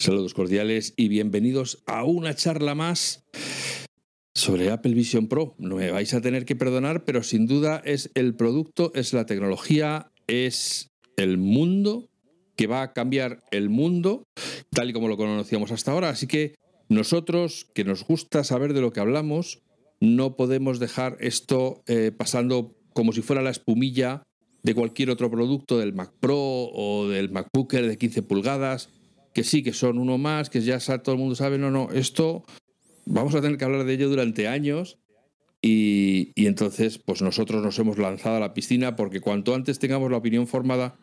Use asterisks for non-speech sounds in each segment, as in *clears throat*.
Saludos cordiales y bienvenidos a una charla más sobre Apple Vision Pro. No me vais a tener que perdonar, pero sin duda es el producto, es la tecnología, es el mundo que va a cambiar el mundo tal y como lo conocíamos hasta ahora. Así que nosotros, que nos gusta saber de lo que hablamos, no podemos dejar esto eh, pasando como si fuera la espumilla de cualquier otro producto del Mac Pro o del MacBooker de 15 pulgadas que sí, que son uno más, que ya todo el mundo sabe, no, no, esto vamos a tener que hablar de ello durante años y, entonces pues nosotros nos hemos lanzado a la piscina porque cuanto antes tengamos la opinión formada,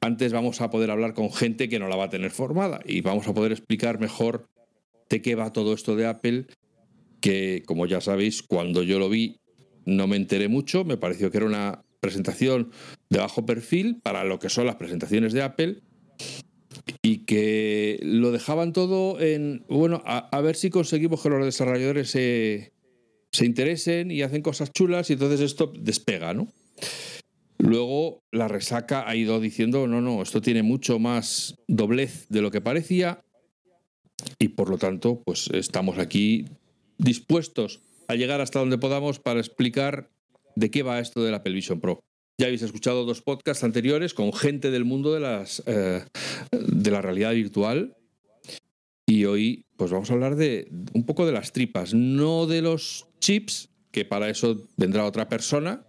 antes vamos a poder hablar con gente que no la va a tener formada y vamos a poder explicar mejor de qué va todo esto de Apple, que como ya sabéis, cuando yo lo vi no me enteré mucho, me pareció que era una presentación de bajo perfil para lo que son las presentaciones de Apple y que lo dejaban todo en, bueno, a, ver si conseguimos que los desarrolladores se, se, interesen y hacen cosas chulas y entonces esto despega, ¿no? Luego la resaca ha ido diciendo, no, no, esto tiene mucho más doblez de lo que parecía y por lo tanto, pues estamos aquí dispuestos a llegar hasta donde podamos para explicar de qué va esto de la Apple Vision Pro. Ya habéis escuchado dos podcasts anteriores con gente del mundo de, las, eh, de la realidad virtual. Y hoy pues vamos a hablar de un poco de las tripas, no de los chips, que para eso vendrá otra persona,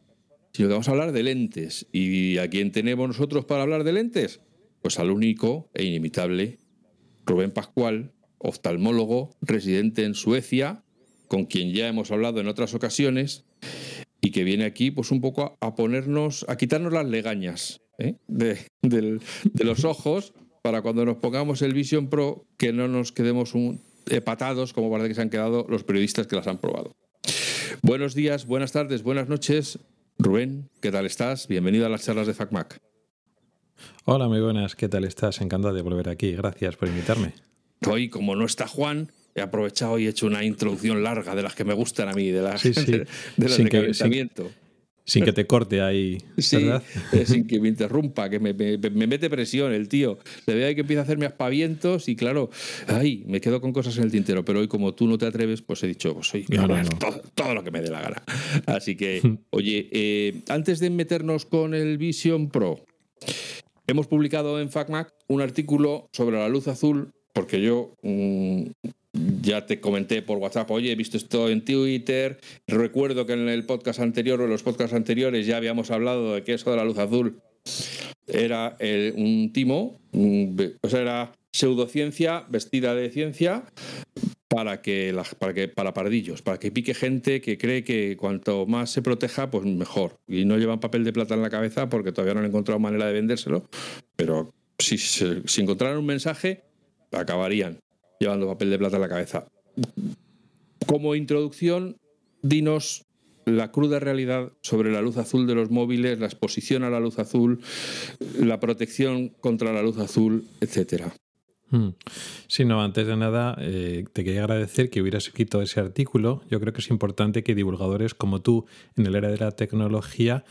sino que vamos a hablar de lentes. ¿Y a quién tenemos nosotros para hablar de lentes? Pues al único e inimitable Rubén Pascual, oftalmólogo, residente en Suecia, con quien ya hemos hablado en otras ocasiones y que viene aquí pues un poco a, ponernos, a quitarnos las legañas ¿eh? de, los ojos para cuando nos pongamos el Vision Pro que no nos quedemos un, patados como parece que se han quedado los periodistas que las han probado. Buenos días, buenas tardes, buenas noches. Rubén, ¿qué tal estás? Bienvenido a las charlas de FacMac. Hola, muy buenas, ¿qué tal estás? Encantado de volver aquí. Gracias por invitarme. Hoy, como no está Juan, he aprovechado y he hecho una introducción larga de las que me gustan a mí, de las, de, sin que, Sin, que te corte ahí, *laughs* ¿verdad? Eh, sin que me interrumpa, que me, mete presión el tío. Le veo que empieza a hacerme aspavientos y claro, ay, me quedo con cosas en el tintero, pero hoy como tú no te atreves, pues he dicho, pues soy Todo, lo que me dé la gana. *laughs* Así que, oye, eh, antes de meternos con el Vision Pro, hemos publicado en FacMac un artículo sobre la luz azul porque yo mm, ya te comenté por WhatsApp, oye, he visto esto en Twitter. Recuerdo que en el podcast anterior o en los podcasts anteriores ya habíamos hablado de que eso de la luz azul era un timo, o sea, era pseudociencia vestida de ciencia para que, para que para pardillos, para que pique gente que cree que cuanto más se proteja, pues mejor. Y no llevan papel de plata en la cabeza porque todavía no han encontrado manera de vendérselo, pero si, si encontraran un mensaje, acabarían llevando papel de plata en la cabeza. Como introducción, dinos la cruda realidad sobre la luz azul de los móviles, la exposición a la luz azul, la protección contra la luz azul, etcétera. Hmm. Sí, no, antes de nada, eh, te quería agradecer que hubieras escrito ese artículo. Yo creo que es importante que divulgadores como tú, en el era de la tecnología,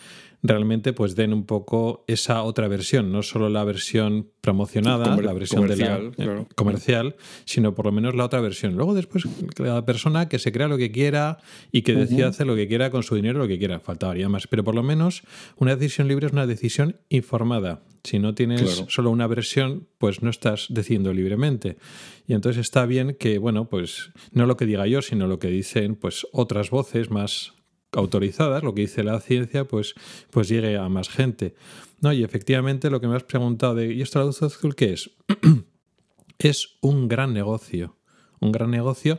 realmente pues den un poco esa otra versión, no solo la versión promocionada, la versión comercial, de la, eh, comercial, sino por lo menos la otra versión. Luego después cada persona que se crea lo que quiera y que decida hacer lo que quiera con su dinero, lo que quiera, faltaría más. Pero por lo menos una decisión libre es una decisión informada. Si no tienes solo una versión, pues no estás decidiendo libremente. Y entonces está bien que, bueno, pues no lo que diga yo, sino lo que dicen pues otras voces más autorizadas, lo que dice la ciencia, pues, pues llegue a más gente. No, y efectivamente lo que me has preguntado de ¿y esto la luz azul qué es? *clears throat* es un gran negocio. Un gran negocio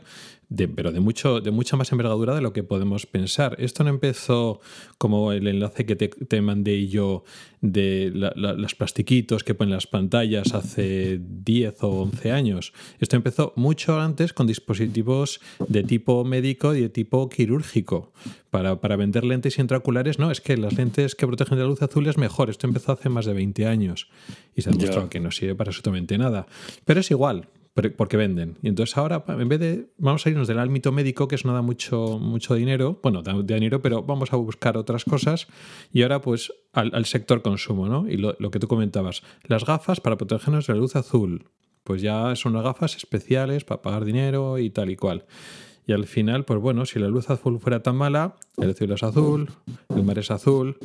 pero de, mucho, de mucha más envergadura de lo que podemos pensar. Esto no empezó como el enlace que te, mandé yo de los plastiquitos que ponen las pantallas hace 10 o 11 años. Esto empezó mucho antes con dispositivos de tipo médico y de tipo quirúrgico. Para, para vender lentes intraoculares, no, es que las lentes que protegen de la luz azul es mejor. Esto empezó hace más de 20 años y se ha demostrado que no sirve para absolutamente nada. Pero es igual, porque venden. Y entonces ahora, en vez de, vamos a irnos del ámbito médico, que eso no da mucho, mucho dinero, bueno, da, dinero, pero vamos a buscar otras cosas. Y ahora, pues, al, sector consumo, ¿no? Y lo, que tú comentabas, las gafas para protegernos de la luz azul. pues ya son unas gafas especiales para pagar dinero y tal y cual. Y al final, pues bueno, si la luz azul fuera tan mala, el cielo es azul, el mar es azul,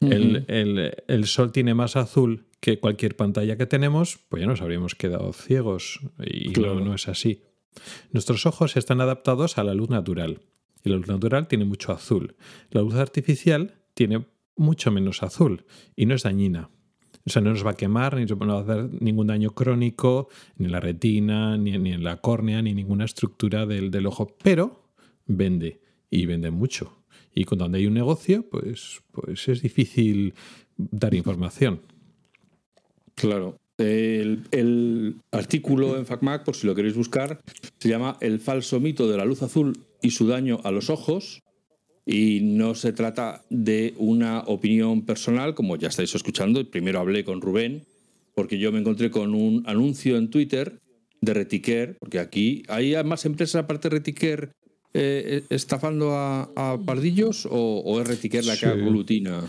el, sol tiene más azul que cualquier pantalla que tenemos, pues ya nos habríamos quedado ciegos. Y no, es así. Nuestros ojos están adaptados a la luz natural. Y la luz natural tiene mucho azul. La luz artificial tiene mucho menos azul y no es dañina. O sea, no nos va a quemar, ni nos va a hacer ningún daño crónico, ni en la retina, ni, en la córnea, ni ninguna estructura del, ojo. Pero vende, y vende mucho. Y cuando hay un negocio, pues, pues es difícil dar información. Claro. El, el, artículo en FacMac, por si lo queréis buscar, se llama El falso mito de la luz azul y su daño a los ojos. Y no se trata de una opinión personal, como ya estáis escuchando. Primero hablé con Rubén, porque yo me encontré con un anuncio en Twitter de Retiquer, porque aquí hay más empresas aparte de Retiquer eh, estafando a, pardillos o, es Retiquer la que aglutina.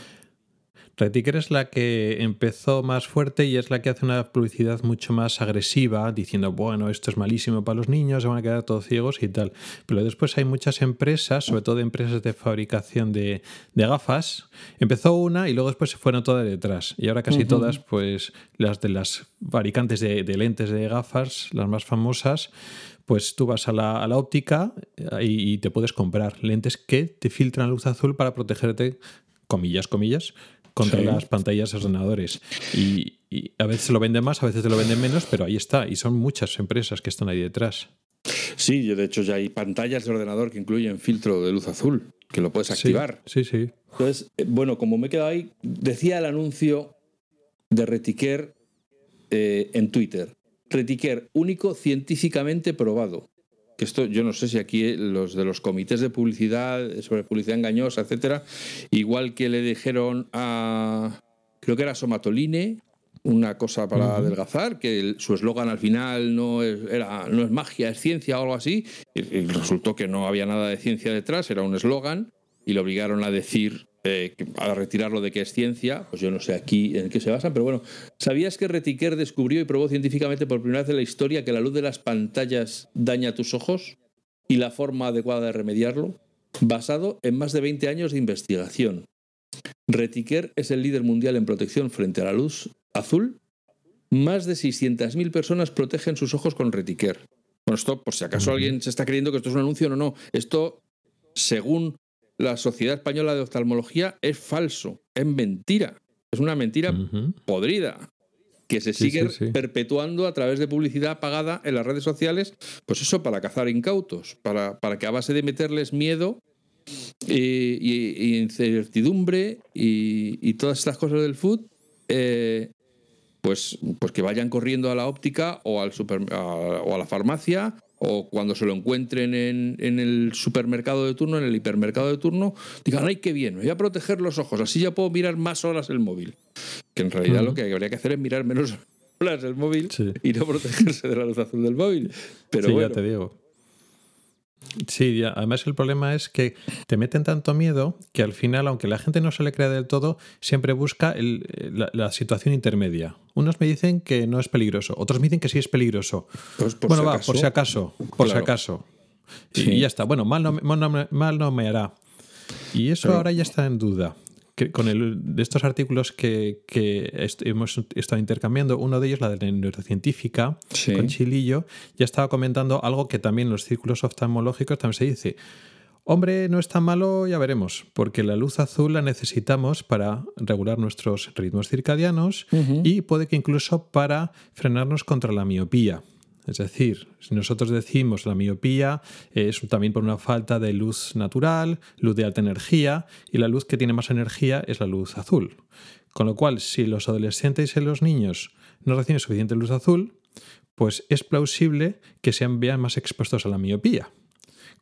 Reticker es la que empezó más fuerte y es la que hace una publicidad mucho más agresiva, diciendo, bueno, esto es malísimo para los niños, se van a quedar todos ciegos y tal. Pero después hay muchas empresas, sobre todo empresas de fabricación de, gafas. Empezó una y luego después se fueron todas detrás. Y ahora casi todas, pues las de las fabricantes de, lentes de gafas, las más famosas, pues tú vas a la, a la óptica eh, y, y, te puedes comprar lentes que te filtran luz azul para protegerte, comillas, comillas, contra las pantallas de ordenadores. Y, a veces lo venden más, a veces te lo venden menos, pero ahí está. Y son muchas empresas que están ahí detrás. Sí, de hecho ya hay pantallas de ordenador que incluyen filtro de luz azul, que lo puedes activar. Sí, sí. Entonces, eh, bueno, como me he quedado ahí, decía el anuncio de Retiquer eh, en Twitter. Retiquer único científicamente probado que esto yo no sé si aquí los de los comités de publicidad sobre publicidad engañosa, etcétera, igual que le dijeron a creo que era Somatoline una cosa para adelgazar, que su eslogan al final no es, era, no es magia, es ciencia o algo así, y resultó que no había nada de ciencia detrás, era un eslogan, y le obligaron a decir eh, a retirarlo de que es ciencia, pues yo no sé aquí en qué se basan, pero bueno, ¿sabías que Retiquer descubrió y probó científicamente por primera vez en la historia que la luz de las pantallas daña tus ojos y la forma adecuada de remediarlo? Basado en más de 20 años de investigación. Retiquer es el líder mundial en protección frente a la luz azul. Más de 600.000 personas protegen sus ojos con Retiquer. Bueno, esto, por si acaso alguien se está creyendo que esto es un anuncio, no, no. Esto, según la Sociedad Española de Oftalmología es falso, es mentira, es una mentira podrida que se sigue perpetuando a través de publicidad pagada en las redes sociales, pues eso para cazar incautos, para, para que a base de meterles miedo y, incertidumbre y, todas estas cosas del food, eh, pues, pues que vayan corriendo a la óptica o, al super, o a la farmacia o cuando se lo encuentren en, el supermercado de turno, en el hipermercado de turno, digan, ay, qué bien, me voy a proteger los ojos, así ya puedo mirar más horas el móvil. Que en realidad lo que habría que hacer es mirar menos *laughs* horas el móvil y no protegerse de la luz azul del móvil. Pero sí, ya te digo. Sí, además el problema es que te meten tanto miedo que al final, aunque la gente no se le crea del todo, siempre busca la, situación intermedia. Unos me dicen que no es peligroso, otros me dicen que sí es peligroso. Pues bueno, va, por si acaso, por si acaso. Y ya está. Bueno, mal no, mal no, me hará. Y eso ahora ya está en duda con el, de estos artículos que, hemos estado intercambiando, uno de ellos, la de la neurocientífica, con Chilillo, ya estaba comentando algo que también en los círculos oftalmológicos también se dice. Hombre, no es tan malo, ya veremos, porque la luz azul la necesitamos para regular nuestros ritmos circadianos y puede que incluso para frenarnos contra la miopía. Es decir, si nosotros decimos la miopía es también por una falta de luz natural, luz de alta energía, y la luz que tiene más energía es la luz azul. Con lo cual, si los adolescentes y los niños no reciben suficiente luz azul, pues es plausible que sean más expuestos a la miopía.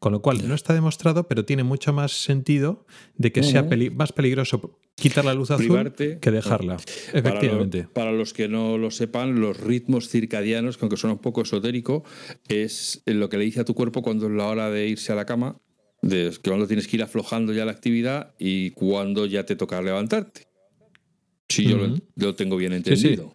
Con lo cual, no está demostrado, pero tiene mucho más sentido de que sea más peligroso quitar la luz azul que dejarla. Efectivamente. Para, los que no lo sepan, los ritmos circadianos, que aunque suena un poco esotérico, es lo que le dice a tu cuerpo cuando es la hora de irse a la cama, de que cuando tienes que ir aflojando ya la actividad y cuando ya te toca levantarte. Si yo lo, tengo bien entendido.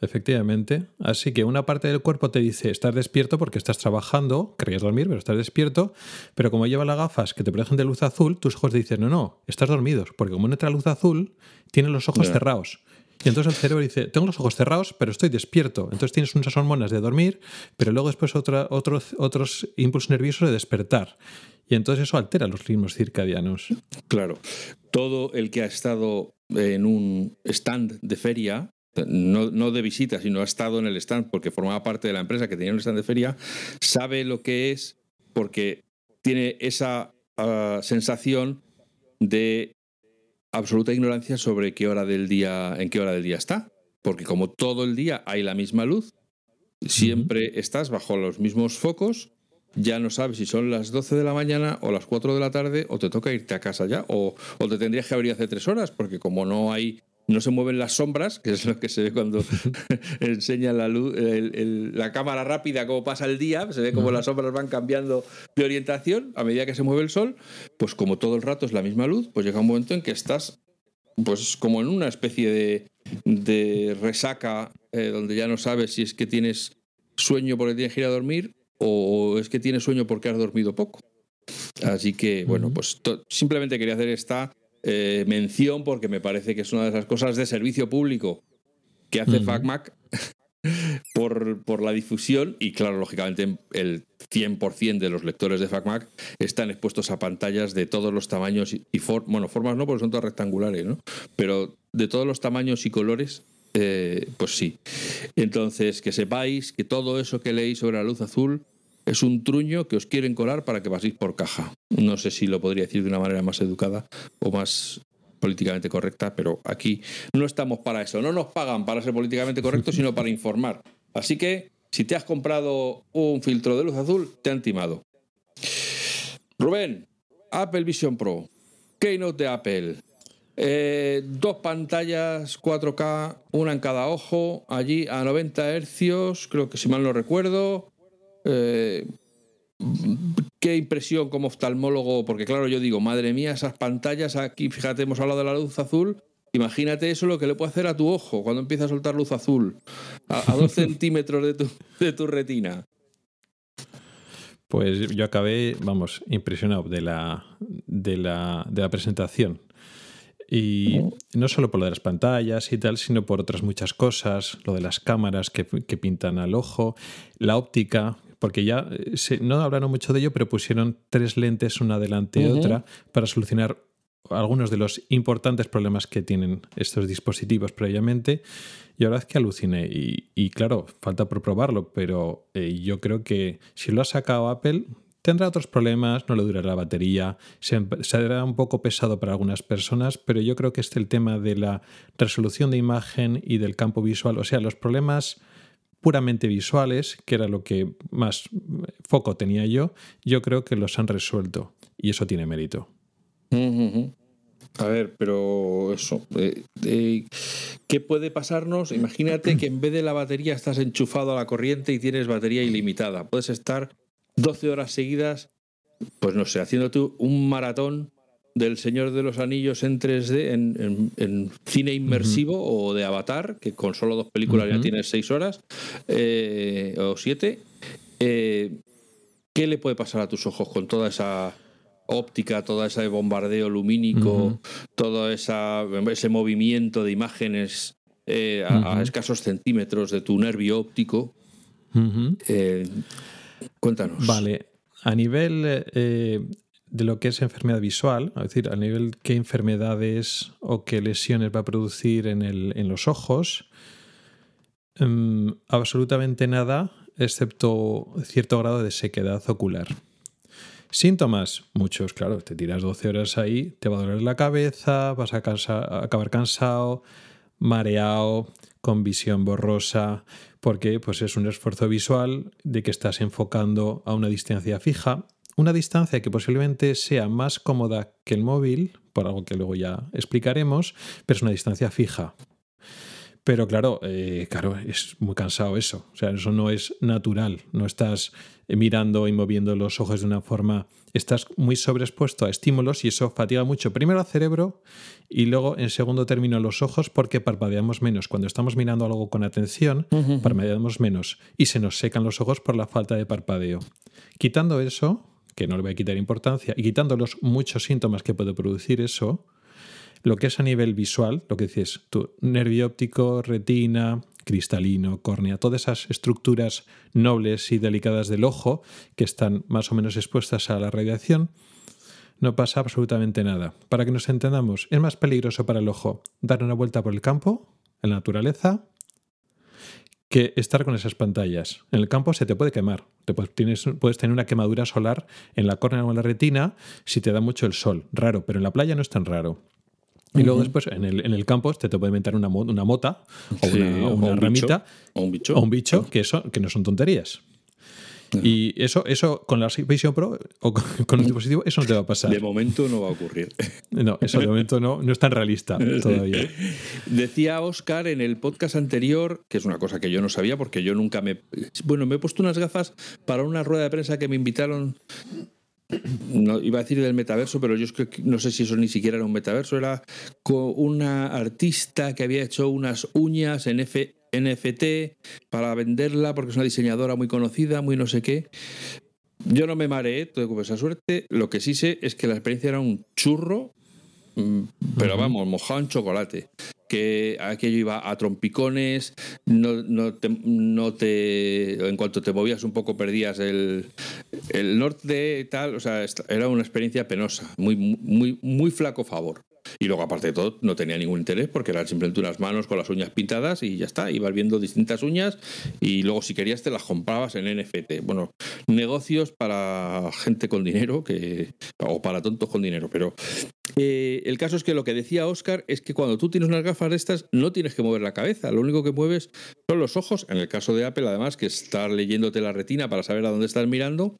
Efectivamente. Así que una parte del cuerpo te dice estás despierto porque estás trabajando, querías dormir, pero estás despierto. Pero como lleva las gafas que te protegen de luz azul, tus ojos te dicen no, no, estás dormido. Porque como no entra luz azul, tienes los ojos cerrados. Y entonces el cerebro dice, tengo los ojos cerrados, pero estoy despierto. Entonces tienes unas hormonas de dormir, pero luego después otra, otros, otros impulsos nerviosos de despertar. Y entonces eso altera los ritmos circadianos. Claro. Todo el que ha estado en un stand de feria no, de visita, sino ha estado en el stand porque formaba parte de la empresa que tenía un stand de feria, sabe lo que es porque tiene esa ah, sensación de absoluta ignorancia sobre qué hora del día, en qué hora del día está. Porque como todo el día hay la misma luz, siempre estás bajo los mismos focos, ya no sabes si son las 12 de la mañana o las 4 de la tarde o te toca irte a casa ya o, o te tendrías que abrir hace tres horas porque como no hay no se mueven las sombras, que es lo que se ve cuando *laughs* *laughs* enseña la luz, la cámara rápida, cómo pasa el día, se ve como las sombras van cambiando de orientación a medida que se mueve el sol, pues como todo el rato es la misma luz, pues llega un momento en que estás pues como en una especie de, resaca eh, donde ya no sabes si es que tienes sueño porque tienes que ir a dormir o es que tienes sueño porque has dormido poco. Así que, bueno, pues simplemente quería hacer esta eh, mención porque me parece que es una de esas cosas de servicio público que hace FacMac *laughs* por, por, la difusión y claro, lógicamente el 100% de los lectores de FacMac están expuestos a pantallas de todos los tamaños y, bueno, formas no porque son todas rectangulares, ¿no? Pero de todos los tamaños y colores eh, pues sí. Entonces, que sepáis que todo eso que leí sobre la luz azul es un truño que os quieren colar para que paséis por caja. No sé si lo podría decir de una manera más educada o más políticamente correcta, pero aquí no estamos para eso. No nos pagan para ser políticamente correctos, sino para informar. Así que, si te has comprado un filtro de luz azul, te han timado. Rubén, Apple Vision Pro, Keynote de Apple. Eh, dos pantallas 4K, una en cada ojo, allí a 90 hercios, creo que si mal no recuerdo. Eh, qué impresión como oftalmólogo, porque claro, yo digo, madre mía, esas pantallas aquí, fíjate, hemos hablado de la luz azul, imagínate eso lo que le puede hacer a tu ojo cuando empieza a soltar luz azul, a, dos *laughs* centímetros de tu, de tu retina. Pues yo acabé, vamos, impresionado de la, de la, de la presentación. Y no solo por lo de las pantallas y tal, sino por otras muchas cosas, lo de las cámaras que, que pintan al ojo, la óptica, porque ya eh, no hablaron mucho de ello, pero pusieron tres lentes una delante de otra para solucionar algunos de los importantes problemas que tienen estos dispositivos previamente. Y ahora es que aluciné. Y, claro, falta por probarlo, pero eh, yo creo que si lo ha sacado Apple, tendrá otros problemas, no le durará la batería, será un poco pesado para algunas personas, pero yo creo que es el tema de la resolución de imagen y del campo visual, o sea, los problemas puramente visuales, que era lo que más foco tenía yo, yo creo que los han resuelto y eso tiene mérito. A ver, pero eso, eh, eh, ¿qué puede pasarnos? Imagínate que en vez de la batería estás enchufado a la corriente y tienes batería ilimitada. Puedes estar 12 horas seguidas, pues no sé, haciéndote un maratón del Señor de los Anillos en 3D, en, cine inmersivo o de Avatar, que con solo dos películas ya tienes seis horas eh, o siete. Eh, ¿Qué le puede pasar a tus ojos con toda esa óptica, todo ese bombardeo lumínico, todo esa, ese movimiento de imágenes eh, a, escasos centímetros de tu nervio óptico? cuéntanos. Vale. A nivel de lo que es enfermedad visual, es decir, a nivel qué enfermedades o qué lesiones va a producir en, el, en los ojos, em, absolutamente nada, excepto cierto grado de sequedad ocular. Síntomas, muchos, claro, te tiras 12 horas ahí, te va a doler la cabeza, vas a, acabar cansado, mareado, con visión borrosa, porque pues es un esfuerzo visual de que estás enfocando a una distancia fija una distancia que posiblemente sea más cómoda que el móvil, por algo que luego ya explicaremos, pero es una distancia fija. Pero claro, eh, claro, es muy cansado eso. O sea, eso no es natural. No estás mirando y moviendo los ojos de una forma. Estás muy sobreexpuesto a estímulos y eso fatiga mucho. Primero al cerebro y luego, en segundo término, los ojos porque parpadeamos menos. Cuando estamos mirando algo con atención, parpadeamos menos y se nos secan los ojos por la falta de parpadeo. Quitando eso, que no le voy a quitar importancia, y quitando los muchos síntomas que puede producir eso, lo que es a nivel visual, lo que dices, tu nervio óptico, retina, cristalino, córnea, todas esas estructuras nobles y delicadas del ojo que están más o menos expuestas a la radiación, no pasa absolutamente nada. Para que nos entendamos, es más peligroso para el ojo dar una vuelta por el campo, en la naturaleza, que estar con esas pantallas. En el campo se te puede quemar. Te puedes, tienes, puedes tener una quemadura solar en la córnea o en la retina si te da mucho el sol. Raro, pero en la playa no es tan raro. Y luego después en el, en el campo te, te puede meter una, una mota o una, ramita o un bicho, o un bicho que, que no son tonterías. Y eso, eso con la Vision Pro o *laughs* con, el dispositivo, eso no te va a pasar. De momento no va a ocurrir. No, eso de momento no, no es tan realista *laughs* todavía. Decía Oscar en el podcast anterior, que es una cosa que yo no sabía porque yo nunca me. Bueno, me he puesto unas gafas para una rueda de prensa que me invitaron no iba a decir del metaverso, pero yo no sé si eso ni siquiera era un metaverso, era con una artista que había hecho unas uñas en NFT para venderla porque es una diseñadora muy conocida, muy no sé qué. Yo no me mareé, tuve esa suerte. Lo que sí sé es que la experiencia era un churro, mm, pero vamos, mojado en chocolate que aquello iba a trompicones, no, no, te, no te, en cuanto te movías un poco perdías el, el norte y tal, o sea, era una experiencia penosa, muy, muy, muy flaco favor. Y luego, aparte de todo, no tenía ningún interés porque eran simplemente unas manos con las uñas pintadas y ya está. Ibas viendo distintas uñas y luego, si querías, te las comprabas en NFT. Bueno, negocios para gente con dinero que, o para tontos con dinero. Pero eh, el caso es que lo que decía Oscar es que cuando tú tienes unas gafas de estas, no tienes que mover la cabeza. Lo único que mueves son los ojos. En el caso de Apple, además, que estar leyéndote la retina para saber a dónde estás mirando.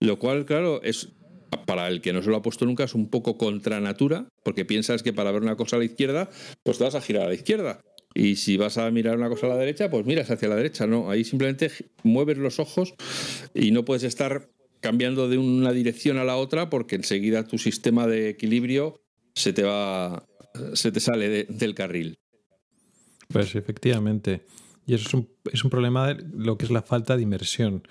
Lo cual, claro, es para el que no se lo ha puesto nunca, es un poco contra natura, porque piensas que para ver una cosa a la izquierda, pues te vas a girar a la izquierda. Y si vas a mirar una cosa a la derecha, pues miras hacia la derecha. No, ahí simplemente mueves los ojos y no puedes estar cambiando de una dirección a la otra porque enseguida tu sistema de equilibrio se te va, se te sale del carril. Pues efectivamente. Y eso es un, es un problema de lo que es la falta de inmersión.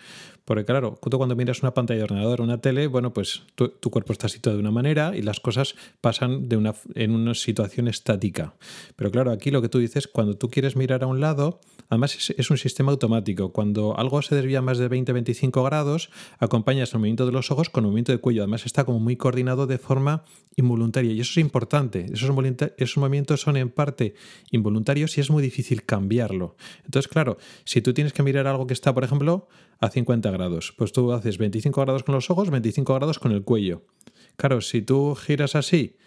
Porque claro, tú cuando miras una pantalla de ordenador una tele, bueno, pues tu, cuerpo está situado de una manera y las cosas pasan de una, en una situación estática. Pero claro, aquí lo que tú dices, cuando tú quieres mirar a un lado, además es, un sistema automático. Cuando algo se desvía más de 20-25 grados, acompañas el movimiento de los ojos con el movimiento de cuello. Además está como muy coordinado de forma involuntaria. Y eso es importante. Esos, esos movimientos son en parte involuntarios y es muy difícil cambiarlo. Entonces, claro, si tú tienes que mirar algo que está, por ejemplo, a 50 grados. Pues tú haces 25 grados con los ojos, 25 grados con el cuello. Claro, si tú giras así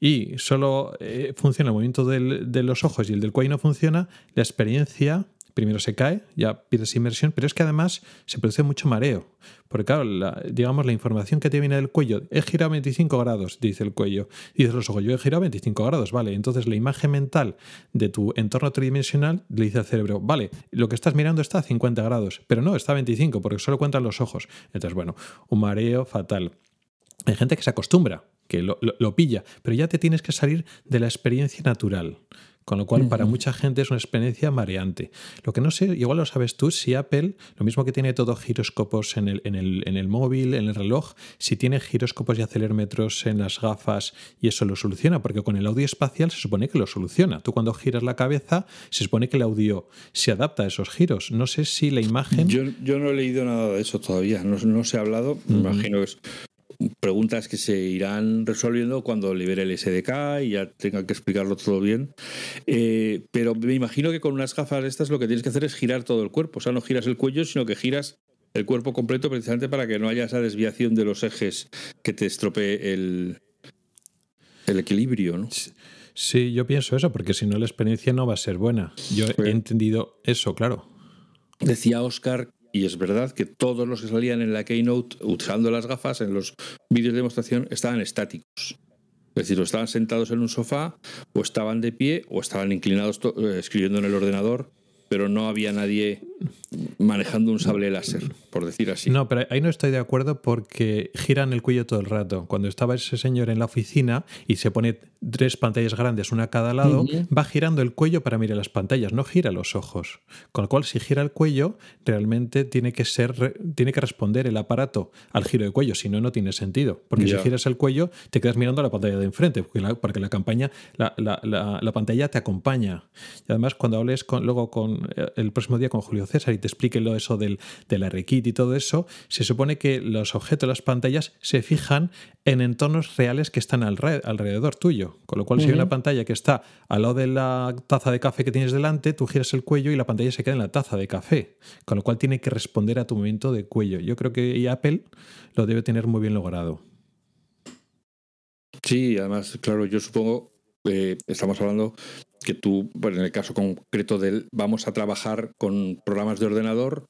y solo eh, funciona el movimiento de los ojos y el del cuello no funciona, la experiencia primero se cae, ya pierdes inmersión, pero es que además se produce mucho mareo. Porque claro, digamos, la información que te viene del cuello, he girado 25 grados, dice el cuello, y dice los ojos, yo he girado 25 grados, vale. Entonces la imagen mental de tu entorno tridimensional le dice al cerebro, vale, lo que estás mirando está a 50 grados, pero no, está a 25, porque solo cuentan los ojos. Entonces, bueno, un mareo fatal. Hay gente que se acostumbra, que lo pilla, pero ya te tienes que salir de la experiencia natural. Con lo cual, para mucha gente es una experiencia mareante. Lo que no sé, igual lo sabes tú, si Apple, lo mismo que tiene todo giroscopos en el, en el, en el móvil, en el reloj, si tiene giroscopos y acelerómetros en las gafas y eso lo soluciona, porque con el audio espacial se supone que lo soluciona. Tú cuando giras la cabeza, se supone que el audio se adapta a esos giros. No sé si la imagen... Yo, yo no he leído nada de eso todavía, no, no se ha hablado, me imagino que es preguntas que se irán resolviendo cuando libere el SDK y ya tenga que explicarlo todo bien. Eh, pero me imagino que con unas gafas estas lo que tienes que hacer es girar todo el cuerpo. O sea, no giras el cuello, sino que giras el cuerpo completo precisamente para que no haya esa desviación de los ejes que te estropee el, el equilibrio, ¿no? Sí, yo pienso eso, porque si no la experiencia no va a ser buena. Yo he entendido eso, claro. Decía Oscar y es verdad que todos los que salían en la Keynote usando las gafas en los vídeos de demostración estaban estáticos. Es decir, estaban sentados en un sofá, o estaban de pie, o estaban inclinados eh, escribiendo en el ordenador pero no había nadie manejando un sable láser, por decir así. No, pero ahí no estoy de acuerdo porque giran el cuello todo el rato. Cuando estaba ese señor en la oficina y se pone tres pantallas grandes, una a cada lado, va girando el cuello para mirar las pantallas, no gira los ojos. Con lo cual, si gira el cuello, realmente tiene que ser, tiene que responder el aparato al giro de cuello, si no, no tiene sentido. Porque si giras el cuello, te quedas mirando la pantalla de enfrente, porque la, porque la, campaña, la, la, pantalla te acompaña. Y además, cuando hables con, luego con eh, el próximo día con Julio César y te explique lo eso del, la RKit y todo eso, se supone que los objetos, las pantallas, se fijan en entornos reales que están alrededor tuyo. Con lo cual, si hay una pantalla que está al lado de la taza de café que tienes delante, tú giras el cuello y la pantalla se queda en la taza de café. Con lo cual tiene que responder a tu movimiento de cuello. Yo creo que Apple lo debe tener muy bien logrado. Sí, además, claro, yo supongo, eh, estamos hablando que tú, en el caso concreto del vamos a trabajar con programas de ordenador,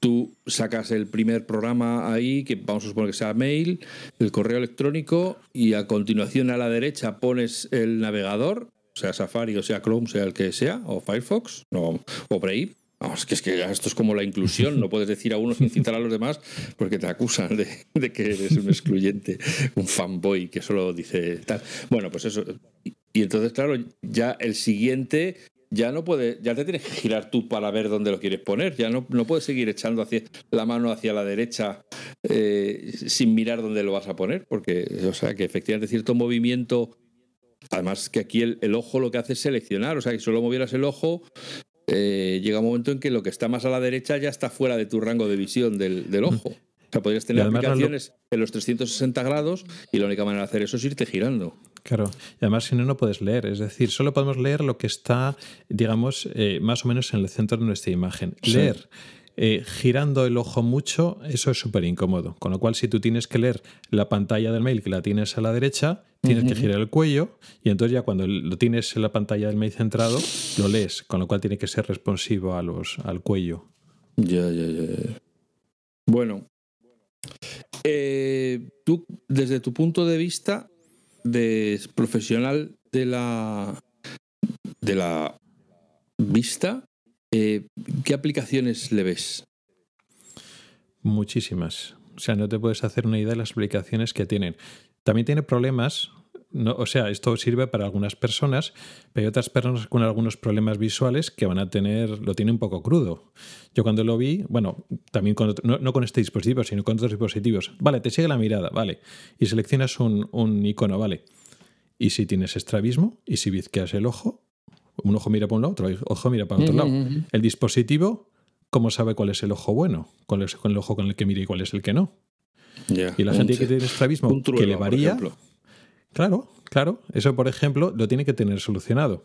tú sacas el primer programa ahí, que vamos a suponer que sea mail, el correo electrónico, y a continuación a la derecha pones el navegador, sea Safari o sea Chrome, sea el que sea, o Firefox, o Brave. Vamos, que es que esto es como la inclusión, no puedes decir a uno sin citar a los demás porque te acusan de, de que eres un excluyente, un fanboy que solo dice tal. Bueno, pues eso. Y entonces, claro, ya el siguiente ya no puede, ya te tienes que girar tú para ver dónde lo quieres poner. Ya no, no puedes seguir echando hacia, la mano hacia la derecha eh, sin mirar dónde lo vas a poner, porque, o sea, que efectivamente cierto movimiento. Además, que aquí el, ojo lo que hace es seleccionar, o sea, que solo movieras el ojo, eh, llega un momento en que lo que está más a la derecha ya está fuera de tu rango de visión del, del ojo. O sea, podrías tener aplicaciones en los 360 grados y la única manera de hacer eso es irte girando. Claro, y además si no, no puedes leer. Es decir, solo podemos leer lo que está, digamos, eh, más o menos en el centro de nuestra imagen. Leer. Eh, girando el ojo mucho, eso es súper incómodo. Con lo cual, si tú tienes que leer la pantalla del mail que la tienes a la derecha, tienes que girar el cuello y entonces ya cuando lo tienes en la pantalla del mail centrado, lo lees. Con lo cual tiene que ser responsivo a los, al cuello. Ya, ya, ya. Bueno, eh, tú, desde tu punto de vista, de profesional de la, de la vista, eh, ¿qué aplicaciones le ves? Muchísimas. O sea, no te puedes hacer una idea de las aplicaciones que tienen. También tiene problemas no, o sea, esto sirve para algunas personas, pero hay otras personas con algunos problemas visuales que van a tener, lo tienen un poco crudo. Yo cuando lo vi, bueno, también con no, con este dispositivo, sino con otros dispositivos, vale, te sigue la mirada, vale, y seleccionas un, un icono, vale. Y si tienes estrabismo y si bizqueas el ojo, un ojo mira para un lado, otro ojo mira para otro lado. El dispositivo, ¿cómo sabe cuál es el ojo bueno? ¿Cuál es el ojo con el que mira y cuál es el que no? y la gente que tiene estrabismo, que le varía, Claro, claro. Eso, por ejemplo, lo tiene que tener solucionado.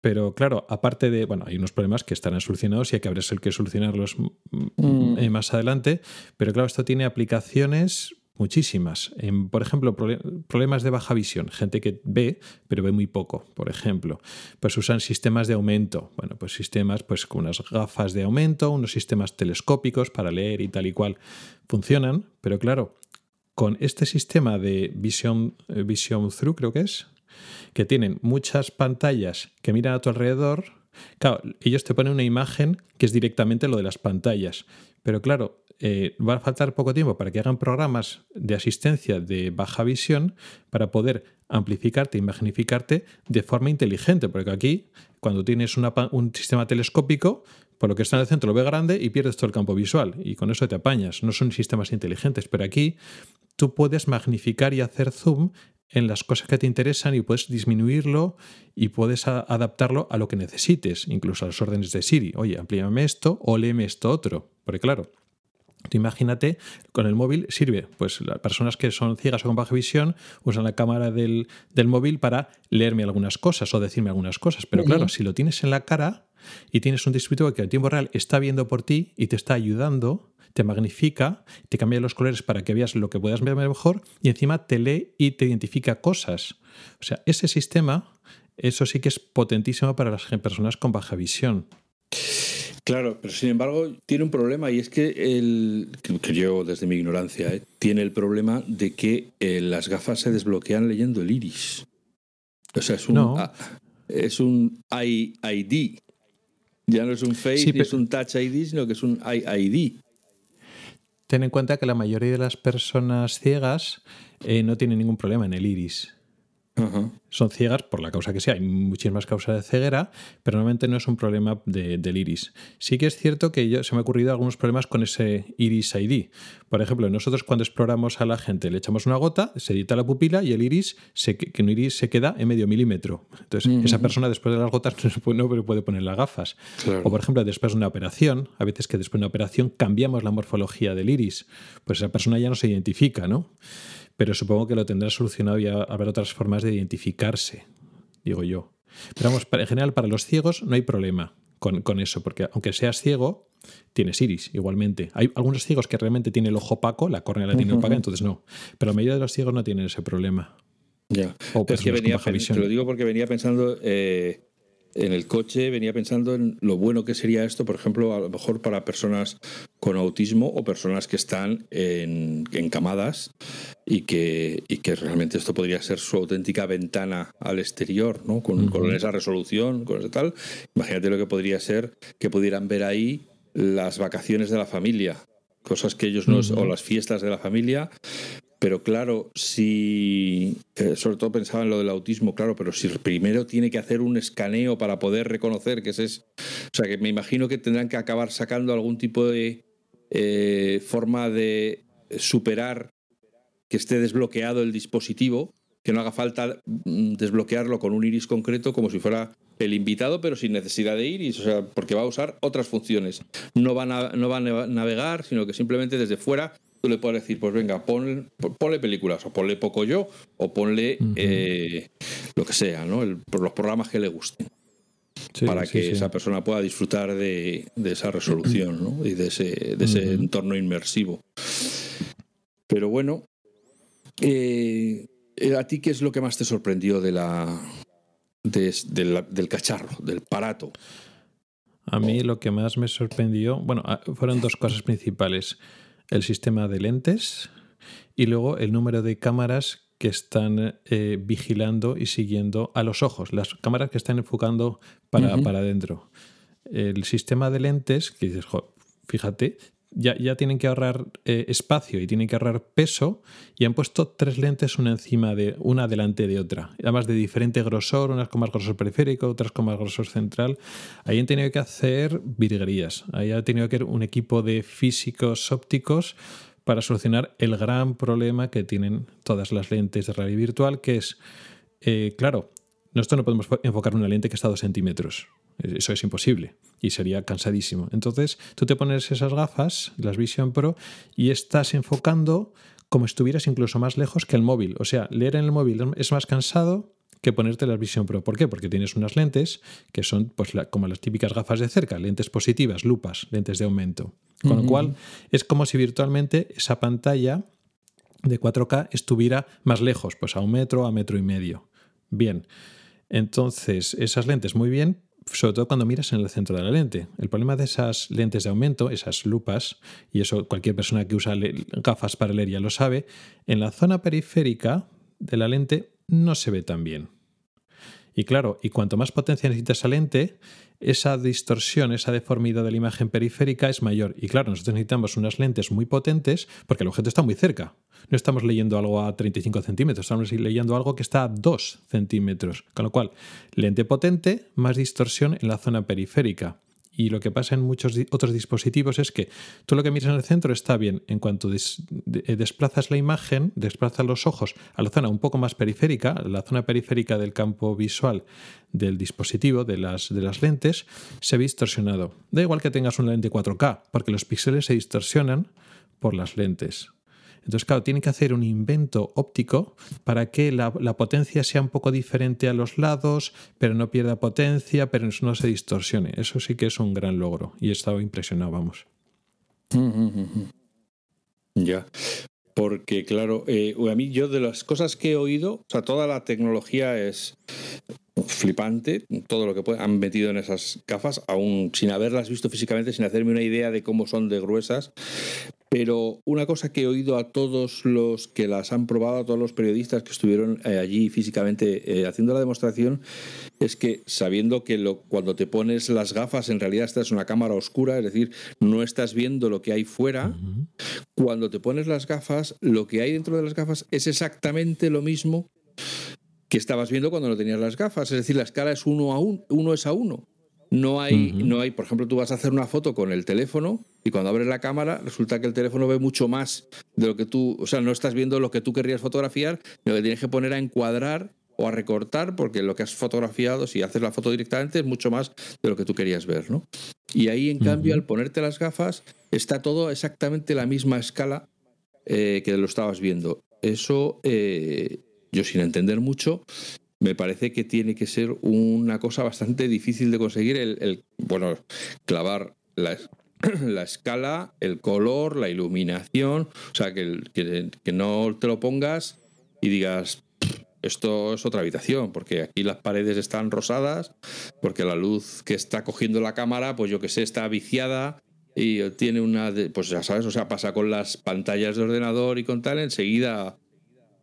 Pero claro, aparte de, bueno, hay unos problemas que estarán solucionados y hay que haber que solucionarlos mm. eh, más adelante, pero claro, esto tiene aplicaciones muchísimas. En, por ejemplo, problemas de baja visión, gente que ve, pero ve muy poco, por ejemplo. Pues usan sistemas de aumento. Bueno, pues sistemas pues con unas gafas de aumento, unos sistemas telescópicos para leer y tal y cual funcionan, pero claro, con este sistema de Vision, eh, Vision Through, creo que es, que tienen muchas pantallas que miran a tu alrededor, claro, ellos te ponen una imagen que es directamente lo de las pantallas. Pero claro, eh, va a faltar poco tiempo para que hagan programas de asistencia de baja visión para poder amplificarte y magnificarte de forma inteligente. Porque aquí, cuando tienes un sistema telescópico, por lo que está en el centro lo ve grande y pierdes todo el campo visual. Y con eso te apañas. No son sistemas inteligentes, pero aquí tú puedes magnificar y hacer zoom en las cosas que te interesan y puedes disminuirlo y puedes adaptarlo a lo que necesites, incluso a las órdenes de Siri. Oye, amplíame esto o léeme esto otro. Porque claro, Tú imagínate, con el móvil sirve, pues las personas que son ciegas o con baja visión usan la cámara del, móvil para leerme algunas cosas o decirme algunas cosas. Pero claro, si lo tienes en la cara y tienes un dispositivo que en tiempo real está viendo por ti y te está ayudando, te magnifica, te cambia los colores para que veas lo que puedas ver mejor y encima te lee y te identifica cosas. O sea, ese sistema, eso sí que es potentísimo para las personas con baja visión. Claro, pero sin embargo tiene un problema y es que, el, que yo desde mi ignorancia, ¿eh? tiene el problema de que eh, las gafas se desbloquean leyendo el iris. O sea, es un, No. es un ID. Ya no es un Face Sí, ni es un Touch ID, sino que es un ID. Ten en cuenta que la mayoría de las personas ciegas eh, no tienen ningún problema en el iris. Ajá. Son ciegas por la causa que sea. Hay muchísimas causas de ceguera, pero normalmente no es un problema de- del iris. Sí que es cierto que yo, se me ha ocurrido algunos problemas con ese iris ID. Por ejemplo, nosotros cuando exploramos a la gente le echamos una gota, se edita la pupila y el iris se, que un iris se queda en medio milímetro. Entonces, esa persona después de las gotas *laughs* no, se puede, no puede poner las gafas. Claro. O por ejemplo, después de una operación, a veces que después de una operación cambiamos la morfología del iris, pues esa persona ya no se identifica, ¿no? Pero supongo que lo tendrá solucionado y habrá otras formas de digo yo. Pero vamos, para- en general para los ciegos no hay problema con, con eso, porque aunque seas ciego, tienes iris igualmente. Hay algunos ciegos que realmente tienen el ojo opaco, la córnea la tiene opaca, entonces no. Pero la mayoría de los ciegos no tienen ese problema. Ya. O es que venía, baja pen- visión. te lo digo porque venía pensando eh, en el coche, venía pensando en lo bueno que sería esto, por ejemplo, a lo mejor para personas con autismo o personas que están en, encamadas y que, y que realmente esto podría ser su auténtica ventana al exterior, ¿no? Con, con esa resolución, con ese tal. Imagínate lo que podría ser que pudieran ver ahí las vacaciones de la familia, cosas que ellos no, o las fiestas de la familia, pero claro, si. eh, sobre todo pensaba en lo del autismo, claro, pero si primero tiene que hacer un escaneo para poder reconocer que ese es. O sea, que me imagino que tendrán que acabar sacando algún tipo de eh, forma de superar que esté desbloqueado el dispositivo, que no haga falta mm, desbloquearlo con un iris concreto como si fuera el invitado, pero sin necesidad de iris, o sea, porque va a usar otras funciones. No va a, no va a nave- navegar, sino que simplemente desde fuera tú le puedes decir, pues venga, pon- ponle películas, o ponle poco yo, o ponle eh, lo que sea, ¿no? El- los programas que le gusten, Sí, para sí, que sí. esa persona pueda disfrutar de, de esa resolución, ¿no? Y de ese, de ese entorno inmersivo. Pero bueno, eh, eh, ¿a ti qué es lo que más te sorprendió de la, de- de la- del cacharro, del parato? A mí lo que más me sorprendió, bueno, fueron dos cosas principales. El sistema de lentes y luego el número de cámaras que están eh, vigilando y siguiendo a los ojos, las cámaras que están enfocando para, para adentro. El sistema de lentes, que dices, "Jo, fíjate, ya, ya tienen que ahorrar eh, espacio y tienen que ahorrar peso y han puesto tres lentes una encima de una delante de otra, además de diferente grosor, unas con más grosor periférico, otras con más grosor central. Ahí han tenido que hacer virguerías, ahí ha tenido que haber un equipo de físicos ópticos para solucionar el gran problema que tienen todas las lentes de realidad virtual, que es, eh, claro, nosotros no podemos fo- enfocar una lente que está a dos centímetros. Eso es imposible y sería cansadísimo. Entonces, tú te pones esas gafas, las Vision Pro, y estás enfocando como si estuvieras incluso más lejos que el móvil. O sea, leer en el móvil es más cansado que ponerte las Vision Pro. ¿Por qué? Porque tienes unas lentes que son pues, la- como las típicas gafas de cerca, lentes positivas, lupas, lentes de aumento. Con lo cual, es como si virtualmente esa pantalla de 4K estuviera más lejos, pues a un metro, a metro y medio. Bien, entonces esas lentes muy bien, sobre todo cuando miras en el centro de la lente. El problema de esas lentes de aumento, esas lupas, y eso cualquier persona que usa gafas para leer ya lo sabe, en la zona periférica de la lente no se ve tan bien. Y claro, y cuanto más potencia necesita esa lente, esa distorsión, esa deformidad de la imagen periférica es mayor. Y claro, nosotros necesitamos unas lentes muy potentes porque el objeto está muy cerca. No estamos leyendo algo a 35 centímetros, estamos leyendo algo que está a 2 centímetros. Con lo cual, lente potente, más distorsión en la zona periférica. Y lo que pasa en muchos otros dispositivos es que tú lo que miras en el centro está bien. En cuanto eh, desplazas la imagen, desplazas los ojos a la zona un poco más periférica, la zona periférica del campo visual del dispositivo, de las, de las lentes, se ve distorsionado. Da igual que tengas una lente 4K, porque los píxeles se distorsionan por las lentes. Entonces, claro, tiene que hacer un invento óptico para que la, potencia sea un poco diferente a los lados, pero no pierda potencia, pero no se distorsione. Eso sí que es un gran logro y he estado impresionado, vamos. *laughs* Ya. Porque, claro, eh, a mí yo de las cosas que he oído, o sea, toda la tecnología es flipante todo lo que han metido en esas gafas, aún sin haberlas visto físicamente, sin hacerme una idea de cómo son de gruesas. Pero una cosa que he oído a todos los que las han probado, a todos los periodistas que estuvieron eh, allí físicamente eh, haciendo la demostración, es que sabiendo que lo, cuando te pones las gafas en realidad estás en una cámara oscura, es decir, no estás viendo lo que hay fuera, cuando te pones las gafas, lo que hay dentro de las gafas es exactamente lo mismo que estabas viendo cuando no tenías las gafas. Es decir, la escala es uno a uno, uno es a uno. No hay, no hay, por ejemplo, tú vas a hacer una foto con el teléfono y cuando abres la cámara resulta que el teléfono ve mucho más de lo que tú, o sea, no estás viendo lo que tú querrías fotografiar, lo que tienes que poner a encuadrar o a recortar porque lo que has fotografiado, si haces la foto directamente, es mucho más de lo que tú querías ver, ¿no? Y ahí, en cambio, al ponerte las gafas, está todo exactamente la misma escala eh, que lo estabas viendo. Eso eh, yo sin entender mucho, me parece que tiene que ser una cosa bastante difícil de conseguir el, bueno, clavar la, *clears throat* la, escala, el color, la iluminación, o sea, que, que, no te lo pongas y digas, esto es otra habitación, porque aquí las paredes están rosadas, porque la luz que está cogiendo la cámara, pues yo que sé, está viciada y tiene una, pues ya sabes, o sea, pasa con las pantallas de ordenador y con tal, enseguida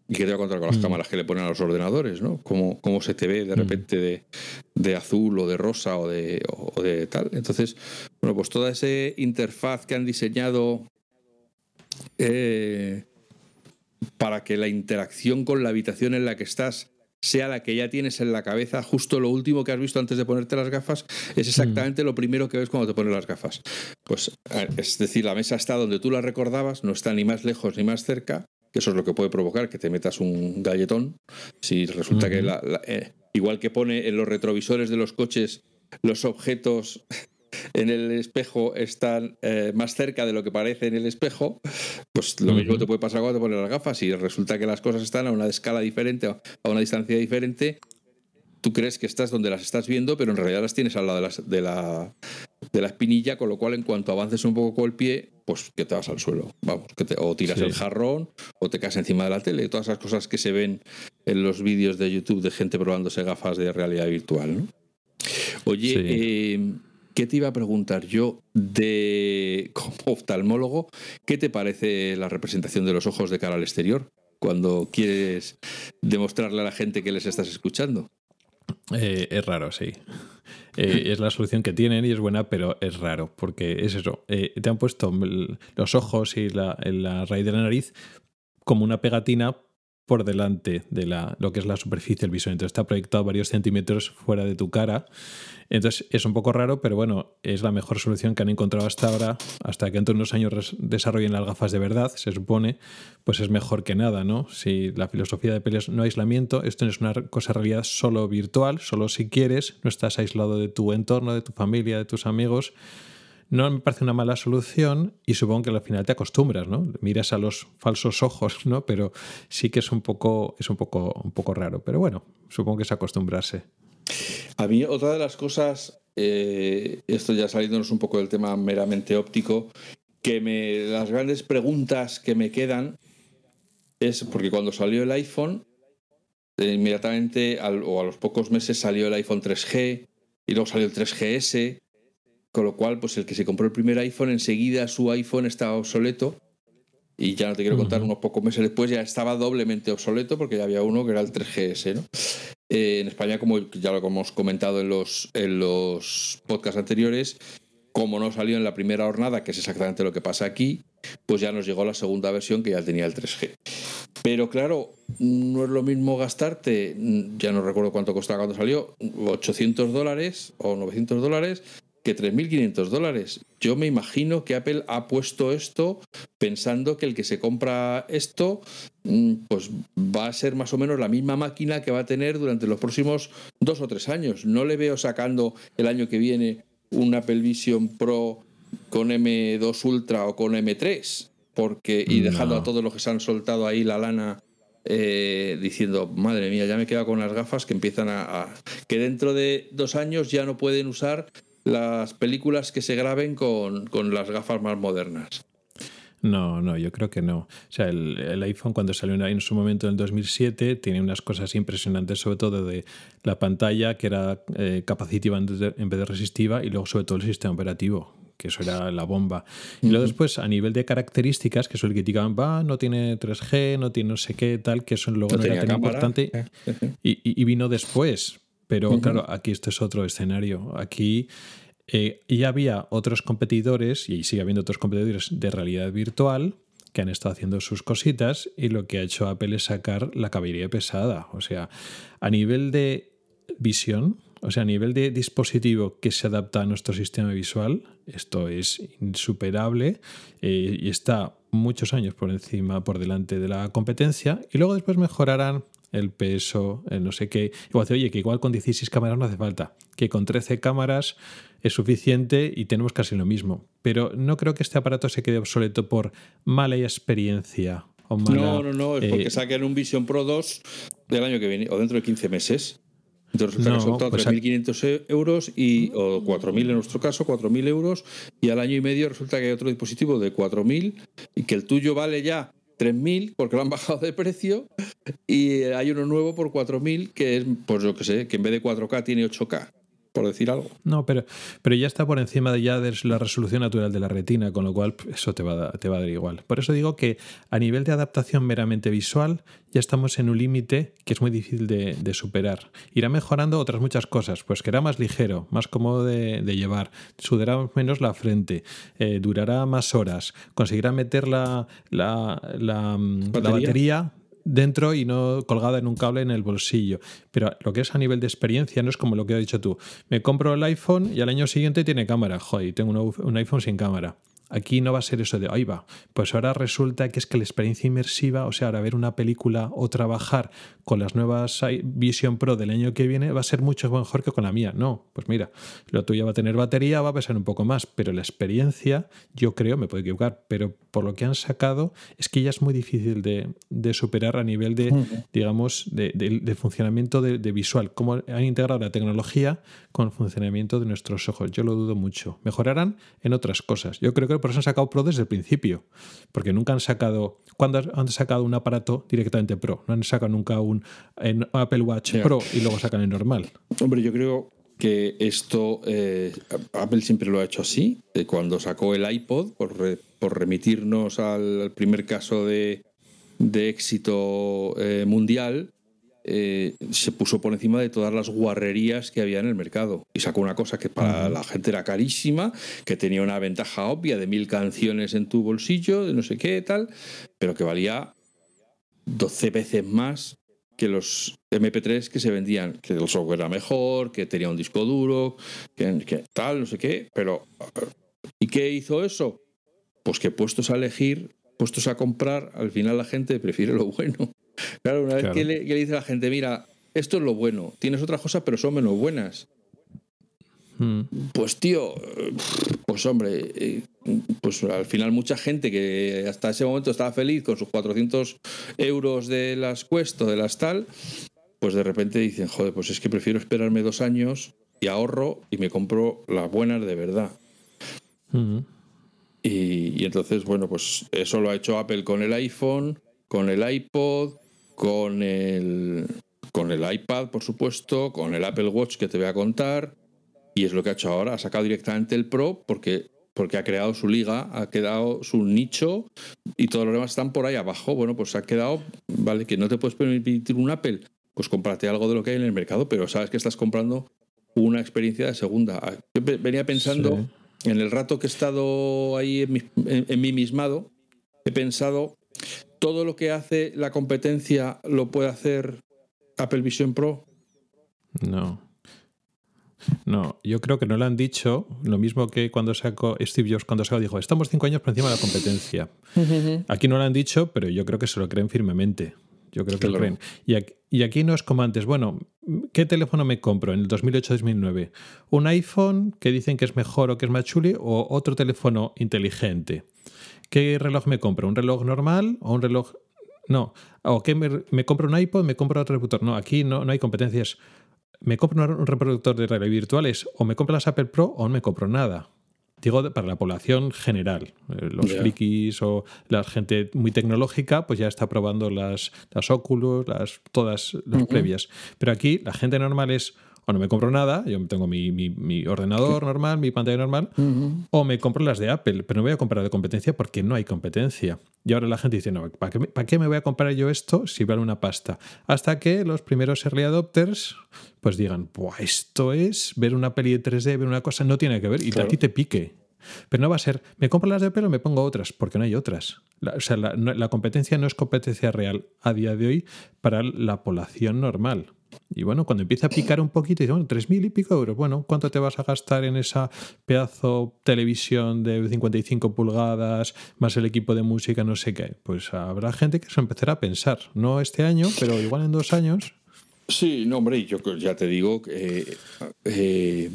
y que te voy a contar con las mm. cámaras que le ponen a los ordenadores, ¿no? Cómo, cómo se te ve de mm. repente de, de, azul o de rosa o de, o de tal. Entonces, bueno, pues toda esa interfaz que han diseñado eh, para que la interacción con la habitación en la que estás sea la que ya tienes en la cabeza, justo lo último que has visto antes de ponerte las gafas, es mm. exactamente lo primero que ves cuando te pones las gafas. Pues es decir, la mesa está donde tú la recordabas, no está ni más lejos ni más cerca, que eso es lo que puede provocar que te metas un galletón. Si resulta que, eh, igual que pone en los retrovisores de los coches, los objetos *laughs* en el espejo están eh, más cerca de lo que parece en el espejo, pues lo mismo te puede pasar cuando te pones las gafas y resulta que las cosas están a una escala diferente, a una distancia diferente tú crees que estás donde las estás viendo, pero en realidad las tienes al lado de, la, de la espinilla, con lo cual en cuanto avances un poco con el pie, pues que te vas al suelo. Vamos, que te, o tiras el jarrón o te caes encima de la tele. Todas esas cosas que se ven en los vídeos de YouTube de gente probándose gafas de realidad virtual. Oye, em, ¿qué te iba a preguntar yo de *laughs* como oftalmólogo? ¿Qué te parece la representación de los ojos de cara al exterior? cuando quieres demostrarle a la gente que les estás escuchando. Eh, es raro, sí. Eh, es la solución que tienen y es buena, pero es raro, porque es eso. Eh, te han puesto los ojos y la, la raíz de la nariz como una pegatina por delante de la, lo que es la superficie del visor. Entonces está proyectado varios centímetros fuera de tu cara. Entonces es un poco raro, pero bueno, es la mejor solución que han encontrado hasta ahora. Hasta que en unos años desarrollen las gafas de verdad, se supone, pues es mejor que nada, ¿no? Si la filosofía de peleas no aislamiento, esto no es una cosa realidad solo virtual, solo si quieres, no estás aislado de tu entorno, de tu familia, de tus amigos no me parece una mala solución y supongo que al final te acostumbras, ¿no? Miras a los falsos ojos, ¿no? Pero sí que es un poco, es un poco, un poco raro. Pero bueno, supongo que es acostumbrarse. A mí otra de las cosas, eh, esto ya saliéndonos un poco del tema meramente óptico, que me, las grandes preguntas que me quedan es porque cuando salió el iPhone, eh, inmediatamente o a los pocos meses salió el iPhone 3G y luego salió el 3GS con lo cual, pues el que se compró el primer iPhone, enseguida su iPhone estaba obsoleto. Y ya no te quiero contar, unos pocos meses después ya estaba doblemente obsoleto porque ya había uno que era el 3GS. ¿no? Eh, en España, como ya lo hemos comentado en los, en los podcasts anteriores, como no salió en la primera jornada, que es exactamente lo que pasa aquí, pues ya nos llegó la segunda versión que ya tenía el 3G. Pero claro, no es lo mismo gastarte, ya no recuerdo cuánto costaba cuando salió, 800 dólares o 900 dólares que 3.500 dólares. Yo me imagino que Apple ha puesto esto pensando que el que se compra esto mm, pues va a ser más o menos la misma máquina que va a tener durante los próximos dos o tres años. No le veo sacando el año que viene un Apple Vision Pro con M2 Ultra o con M3 porque y dejando a todos los que se han soltado ahí la lana eh, diciendo, madre mía, ya me he quedado con las gafas que empiezan a, que dentro de dos años ya no pueden usar las películas que se graben con, las gafas más modernas. No, no, yo creo que no. O sea, el, iPhone cuando salió en su momento en el 2007 tiene unas cosas impresionantes, sobre todo de la pantalla que era eh, capacitiva en vez de resistiva y luego sobre todo el sistema operativo, que eso era la bomba. Y luego después, a nivel de características, que eso el criticaban, va, no tiene 3G, no tiene no sé qué, tal, que eso luego no, era tan importante. *laughs* Y, vino después. Pero claro, aquí esto es otro escenario. Aquí eh, ya había otros competidores, y sigue habiendo otros competidores de realidad virtual, que han estado haciendo sus cositas y lo que ha hecho Apple es sacar la caballería pesada. O sea, a nivel de visión, o sea, a nivel de dispositivo que se adapta a nuestro sistema visual, esto es insuperable eh, y está muchos años por encima, por delante de la competencia. Y luego después mejorarán el peso, el no sé qué. Igual oye, que igual con 16 cámaras no hace falta, que con 13 cámaras es suficiente y tenemos casi lo mismo. Pero no creo que este aparato se quede obsoleto por mala experiencia. O mala, no, no, no, es porque eh, saquen un Vision Pro 2 del año que viene o dentro de 15 meses. Entonces resulta no, que son 3.500 euros y, o 4.000 en nuestro caso, 4.000 euros, y al año y medio resulta que hay otro dispositivo de 4.000 y que el tuyo vale ya 3.000 porque lo han bajado de precio y hay uno nuevo por 4.000 que es, pues yo que sé, que en vez de 4K tiene 8K por decir algo. No, pero, pero ya está por encima de ya de la resolución natural de la retina, con lo cual eso te va, a, te va a dar igual. Por eso digo que a nivel de adaptación meramente visual ya estamos en un límite que es muy difícil de, superar. Irá mejorando otras muchas cosas, pues que era más ligero, más cómodo de, llevar, sudará menos la frente, eh, durará más horas, conseguirá meter la, la, la mm, batería dentro y no colgada en un cable en el bolsillo. Pero lo que es a nivel de experiencia no es como lo que has dicho tú. Me compro el iPhone y al año siguiente tiene cámara. Joder, tengo un iPhone sin cámara. Aquí no va a ser eso de, ahí va, pues ahora resulta que es que la experiencia inmersiva, o sea, ahora ver una película o trabajar con las nuevas Vision Pro del año que viene va a ser mucho mejor que con la mía. No, pues mira, lo tuyo va a tener batería, va a pesar un poco más, pero la experiencia, yo creo, me puedo equivocar, pero por lo que han sacado, es que ya es muy difícil de, superar a nivel de, digamos, de, funcionamiento de, visual, cómo han integrado la tecnología con el funcionamiento de nuestros ojos. Yo lo dudo mucho. Mejorarán en otras cosas. Yo creo que por eso han sacado Pro desde el principio, porque nunca han sacado, cuando han sacado un aparato directamente Pro? No han sacado nunca un Apple Watch Pro y luego sacan el normal. Hombre, yo creo que esto eh, Apple siempre lo ha hecho así. cuando sacó el iPod, por, por remitirnos al primer caso de, de éxito eh, mundial, eh, se puso por encima de todas las guarrerías que había en el mercado y sacó una cosa que para la gente era carísima, que tenía una ventaja obvia de mil canciones en tu bolsillo, de no sé qué tal, pero que valía 12 veces más que los MP3 que se vendían, que el software era mejor, que tenía un disco duro, que, tal, no sé qué, pero ¿y qué hizo eso? Pues que puestos a elegir, puestos a comprar, al final la gente prefiere lo bueno. Claro, una vez que le, dice a la gente, mira, esto es lo bueno, tienes otras cosas, pero son menos buenas. Hmm. Pues tío, pues hombre, eh, pues al final mucha gente que hasta ese momento estaba feliz con sus 400 euros de las cuestas, de las tal, pues de repente dicen, joder, pues es que prefiero esperarme dos años y ahorro y me compro las buenas de verdad. Hmm. Y, y, entonces, bueno, pues eso lo ha hecho Apple con el iPhone, con el iPod, con el, con el iPad, por supuesto, con el Apple Watch que te voy a contar. Y es lo que ha hecho ahora. Ha sacado directamente el Pro porque, porque ha creado su liga, ha quedado su nicho y todos los demás están por ahí abajo. Bueno, pues ha quedado, vale, que no te puedes permitir un Apple, pues cómprate algo de lo que hay en el mercado, pero sabes que estás comprando una experiencia de segunda. Yo venía pensando, en el rato que he estado ahí en en mí mismado, he pensado todo lo que hace la competencia lo puede hacer Apple Vision Pro? No. No, yo creo que no lo han dicho. Lo mismo que cuando sacó Steve Jobs, cuando sacó, dijo, estamos cinco años por encima de la competencia. *laughs* Aquí no lo han dicho, pero yo creo que se lo creen firmemente. Yo creo que lo creen. Y aquí, y aquí, no es como antes, bueno, ¿qué teléfono me compro en el 2008-2009? ¿Un iPhone que dicen que es mejor o que es más chuli o otro teléfono inteligente? ¿Qué reloj me compro? ¿Un reloj normal o un reloj.? No. ¿O qué me, compro un iPod? ¿Me compro otro reproductor? No, aquí no, no hay competencias. ¿Me compro un reproductor de realidad virtuales? ¿O me compro las Apple Pro o no me compro nada? digo para la población general. Eh, los frikis o la gente muy tecnológica, pues ya está probando las, las Oculus, las, todas las previas. Pero aquí la gente normal es o no me compro nada, yo tengo mi, ordenador normal, mi pantalla normal, o me compro las de Apple, pero no voy a comprar de competencia porque no hay competencia. Y ahora la gente dice, no, ¿para qué, ¿para qué me voy a comprar yo esto si vale una pasta? Hasta que los primeros early adopters pues digan, esto es ver una peli de 3D, ver una cosa, no tiene que ver, y a ti te pique. Pero no va a ser, me compro las de Apple o me pongo otras, porque no hay otras. o sea, la competencia no es competencia real a día de hoy para la población normal. Y bueno, cuando empieza a picar un poquito, dice, bueno, tres mil y pico euros. Bueno, ¿cuánto te vas a gastar en esa pedazo televisión de 55 pulgadas, más el equipo de música, no sé qué? Pues habrá gente que se empezará a pensar. No este año, pero igual en dos años. Sí, no, hombre, yo ya te digo que eh,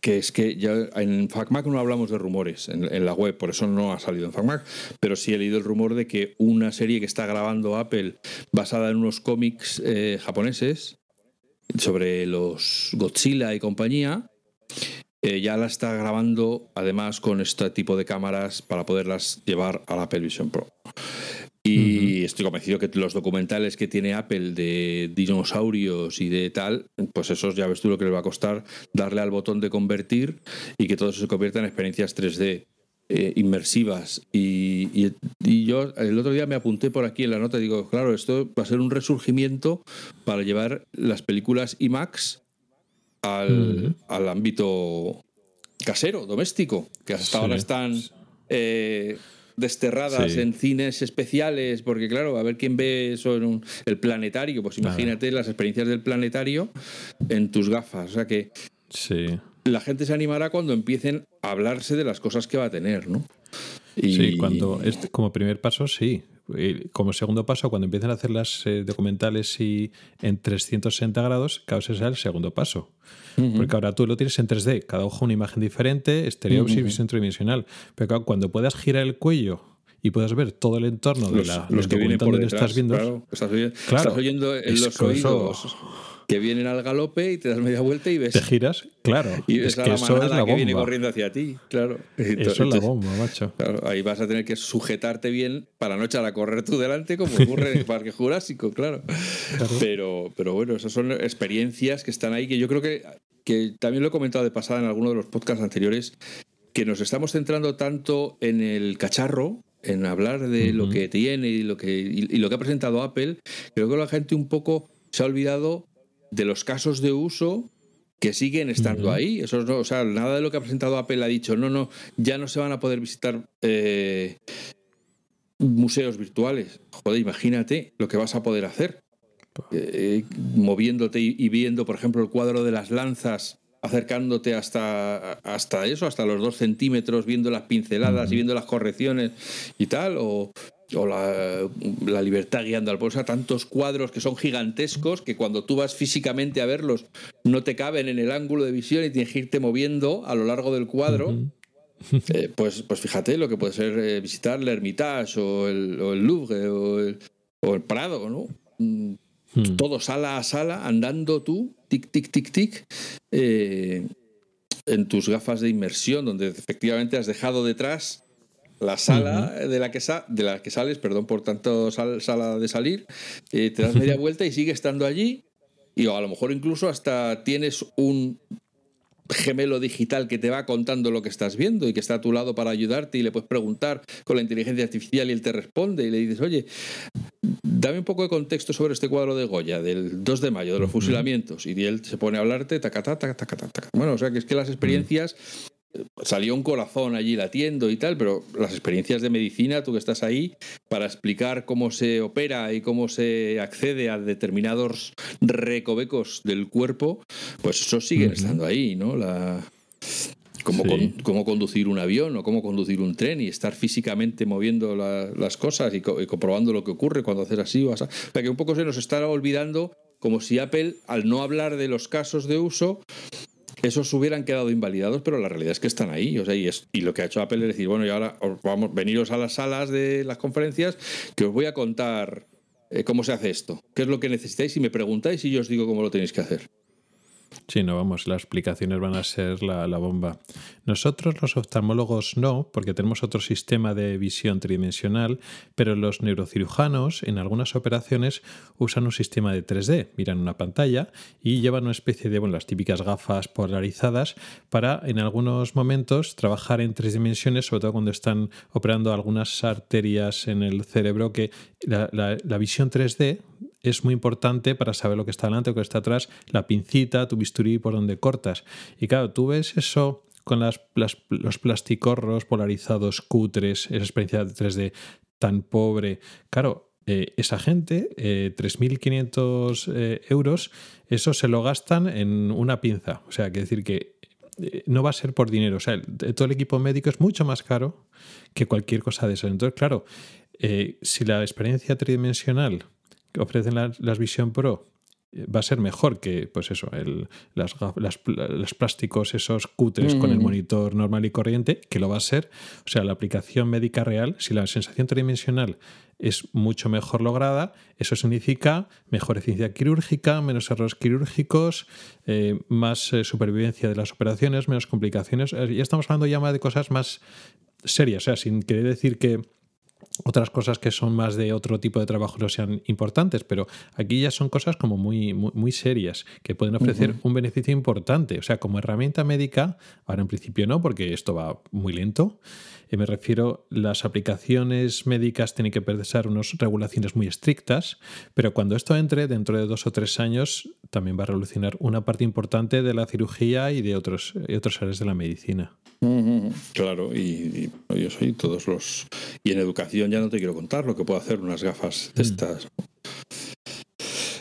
que es que ya en FacMac no hablamos de rumores en, la web, por eso no ha salido en FacMac, pero sí he leído el rumor de que una serie que está grabando Apple basada en unos cómics eh, japoneses sobre los Godzilla y compañía, eh, ya la está grabando además con este tipo de cámaras para poderlas llevar a la Apple Vision Pro. Y estoy convencido que los documentales que tiene Apple de dinosaurios y de tal, pues esos ya ves tú lo que les va a costar darle al botón de convertir y que todo eso se convierta en experiencias 3D. Eh, inmersivas y, yo el otro día me apunté por aquí en la nota y digo, claro, esto va a ser un resurgimiento para llevar las películas IMAX al, al ámbito casero, doméstico, que hasta ahora están eh, desterradas en cines especiales, porque claro, a ver quién ve eso en el planetario, pues imagínate las experiencias del planetario en tus gafas, o sea que sí. la gente se animará cuando empiecen a hablarse de las cosas que va a tener, ¿no? Y... Sí, cuando como primer paso sí, como segundo paso, cuando empiecen a hacer las eh, documentales y en 360 grados, claro, ese será el segundo paso. Porque ahora tú lo tienes en 3D, cada ojo una imagen diferente, exterior uh y tridimensional. Pero cuando puedas girar el cuello y puedas ver todo el entorno de la, los que vienen por detrás, estás viendo. Claro, estás, oyendo en los oídos que vienen al galope y te das media vuelta y ves. Te giras, claro. Y ves es que eso es la bomba. que viene corriendo hacia ti, claro. eso es la bomba, macho. ahí vas a tener que sujetarte bien para no echar a correr tú delante, como *laughs* ocurre en el Parque Jurásico, claro. Pero, pero bueno, esas son experiencias que están ahí que yo creo que, que también lo he comentado de pasada en alguno de los podcasts anteriores, que nos estamos centrando tanto en el cacharro, en hablar de lo que tiene y lo que, y lo que ha presentado Apple, creo que la gente un poco se ha olvidado de los casos de uso que siguen estando ahí. Eso no, o sea, nada de lo que ha presentado Apple ha dicho, no, no, ya no se van a poder visitar eh, museos virtuales. Joder, imagínate lo que vas a poder hacer. Eh, moviéndote y, viendo, por ejemplo, el cuadro de las lanzas, acercándote hasta, hasta eso, hasta los dos centímetros, viendo las pinceladas y viendo las correcciones y tal, o, o la, libertad guiando al pueblo, tantos cuadros que son gigantescos que cuando tú vas físicamente a verlos no te caben en el ángulo de visión y tienes que irte moviendo a lo largo del cuadro. Eh, pues, pues fíjate lo que puede ser eh, visitar el Hermitage o el, o el Louvre o el, o el, Prado, ¿no? Mm, hmm. Todo sala a sala, andando tú, tic, tic, tic, tic, eh, en tus gafas de inmersión, donde efectivamente has dejado detrás la sala de, la que de la que sales, perdón por tanto sala de salir, eh, te das media *laughs* vuelta y sigue estando allí. Y a lo mejor incluso hasta tienes un gemelo digital que te va contando lo que estás viendo y que está a tu lado para ayudarte y le puedes preguntar con la inteligencia artificial y él te responde y le dices, oye, dame un poco de contexto sobre este cuadro de Goya del 2 de mayo, de los fusilamientos. Y él se pone a hablarte, taca, taca, taca, taca, Bueno, o sea que es que las experiencias salió un corazón allí latiendo y tal, pero las experiencias de medicina, tú que estás ahí, para explicar cómo se opera y cómo se accede a determinados recovecos del cuerpo, pues eso sigue estando ahí, ¿no? La, cómo, cómo, conducir un avión o cómo conducir un tren y estar físicamente moviendo las cosas y, comprobando lo que ocurre cuando haces así o así. O sea, que un poco se nos está olvidando como si Apple, al no hablar de los casos de uso, esos hubieran quedado invalidados, pero la realidad es que están ahí. Y, lo que ha hecho Apple es decir, bueno, y ahora vamos, veniros a las salas de las conferencias que os voy a contar eh, cómo se hace esto, qué es lo que necesitáis y me preguntáis y yo os digo cómo lo tenéis que hacer. Sí, no, vamos, las explicaciones van a ser la, bomba. Nosotros los oftalmólogos no, porque tenemos otro sistema de visión tridimensional, pero los neurocirujanos en algunas operaciones usan un sistema de 3D, miran una pantalla y llevan una especie de, bueno, las típicas gafas polarizadas para en algunos momentos trabajar en tres dimensiones, sobre todo cuando están operando algunas arterias en el cerebro, que la, la visión 3D es muy importante para saber lo que está delante lo que está atrás, la pincita, tu bisturí por donde cortas. Y claro, tú ves eso con las, los plasticorros polarizados cutres, esa experiencia de 3D tan pobre. Claro, eh, esa gente, 3.500 eh, eh, euros, eso se lo gastan en una pinza. O sea, que decir que no va a ser por dinero. O sea, todo el equipo médico es mucho más caro que cualquier cosa de eso. Entonces, claro, si la experiencia tridimensional que ofrecen las, las Vision Pro eh, va a ser mejor que, pues eso, el, las, los plásticos esos cutres con el mm. monitor normal y corriente, que lo va a ser. O sea, la aplicación médica real, si la sensación tridimensional es mucho mejor lograda, eso significa mejor eficiencia quirúrgica, menos errores quirúrgicos, eh, más eh, supervivencia de las operaciones, menos complicaciones. Ya estamos hablando ya más de cosas más serias, o sea, sin querer decir que otras cosas que son más de otro tipo de trabajo no sean importantes, pero aquí ya son cosas como muy, muy, serias que pueden ofrecer un beneficio importante. O sea, como herramienta médica, ahora en principio no, porque esto va muy lento. Eh, me refiero, las aplicaciones médicas tienen que pensar unas regulaciones muy estrictas, pero cuando esto entre, dentro de dos o tres años, también va a revolucionar una parte importante de la cirugía y de otros, y otras áreas de la medicina. Claro, y, yo soy todos los. Y en educación ya no te quiero contar lo que puedo hacer unas gafas de mm. estas.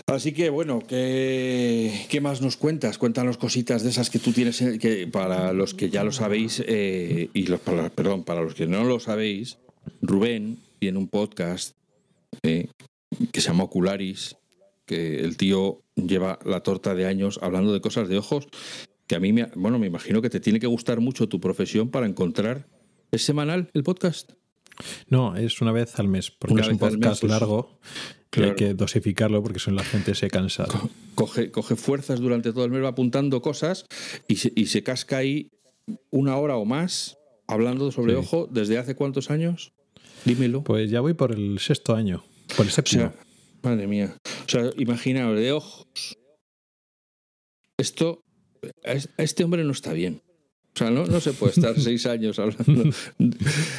Así que bueno, ¿qué, ¿qué, más nos cuentas? Cuéntanos cositas de esas que tú tienes, eh, que para los que ya lo sabéis, eh, y los, para, perdón, para los que no lo sabéis, Rubén tiene un podcast eh, que se llama Ocularis, que el tío lleva la torta de años hablando de cosas de ojos que a mí, me, bueno, me imagino que te tiene que gustar mucho tu profesión para encontrar. ¿Es semanal el podcast? No, es una vez al mes, porque es un podcast pues, largo que hay que dosificarlo porque son la gente se cansa. Coge, coge fuerzas durante todo el mes, va apuntando cosas y se, y se casca ahí una hora o más hablando sobre ojo desde hace cuántos años? Dímelo. Pues ya voy por el sexto año, por el séptimo. madre mía. O sea, imaginaos, de ojos. Esto este hombre no está bien. O sea, no, se puede estar *laughs* seis años hablando.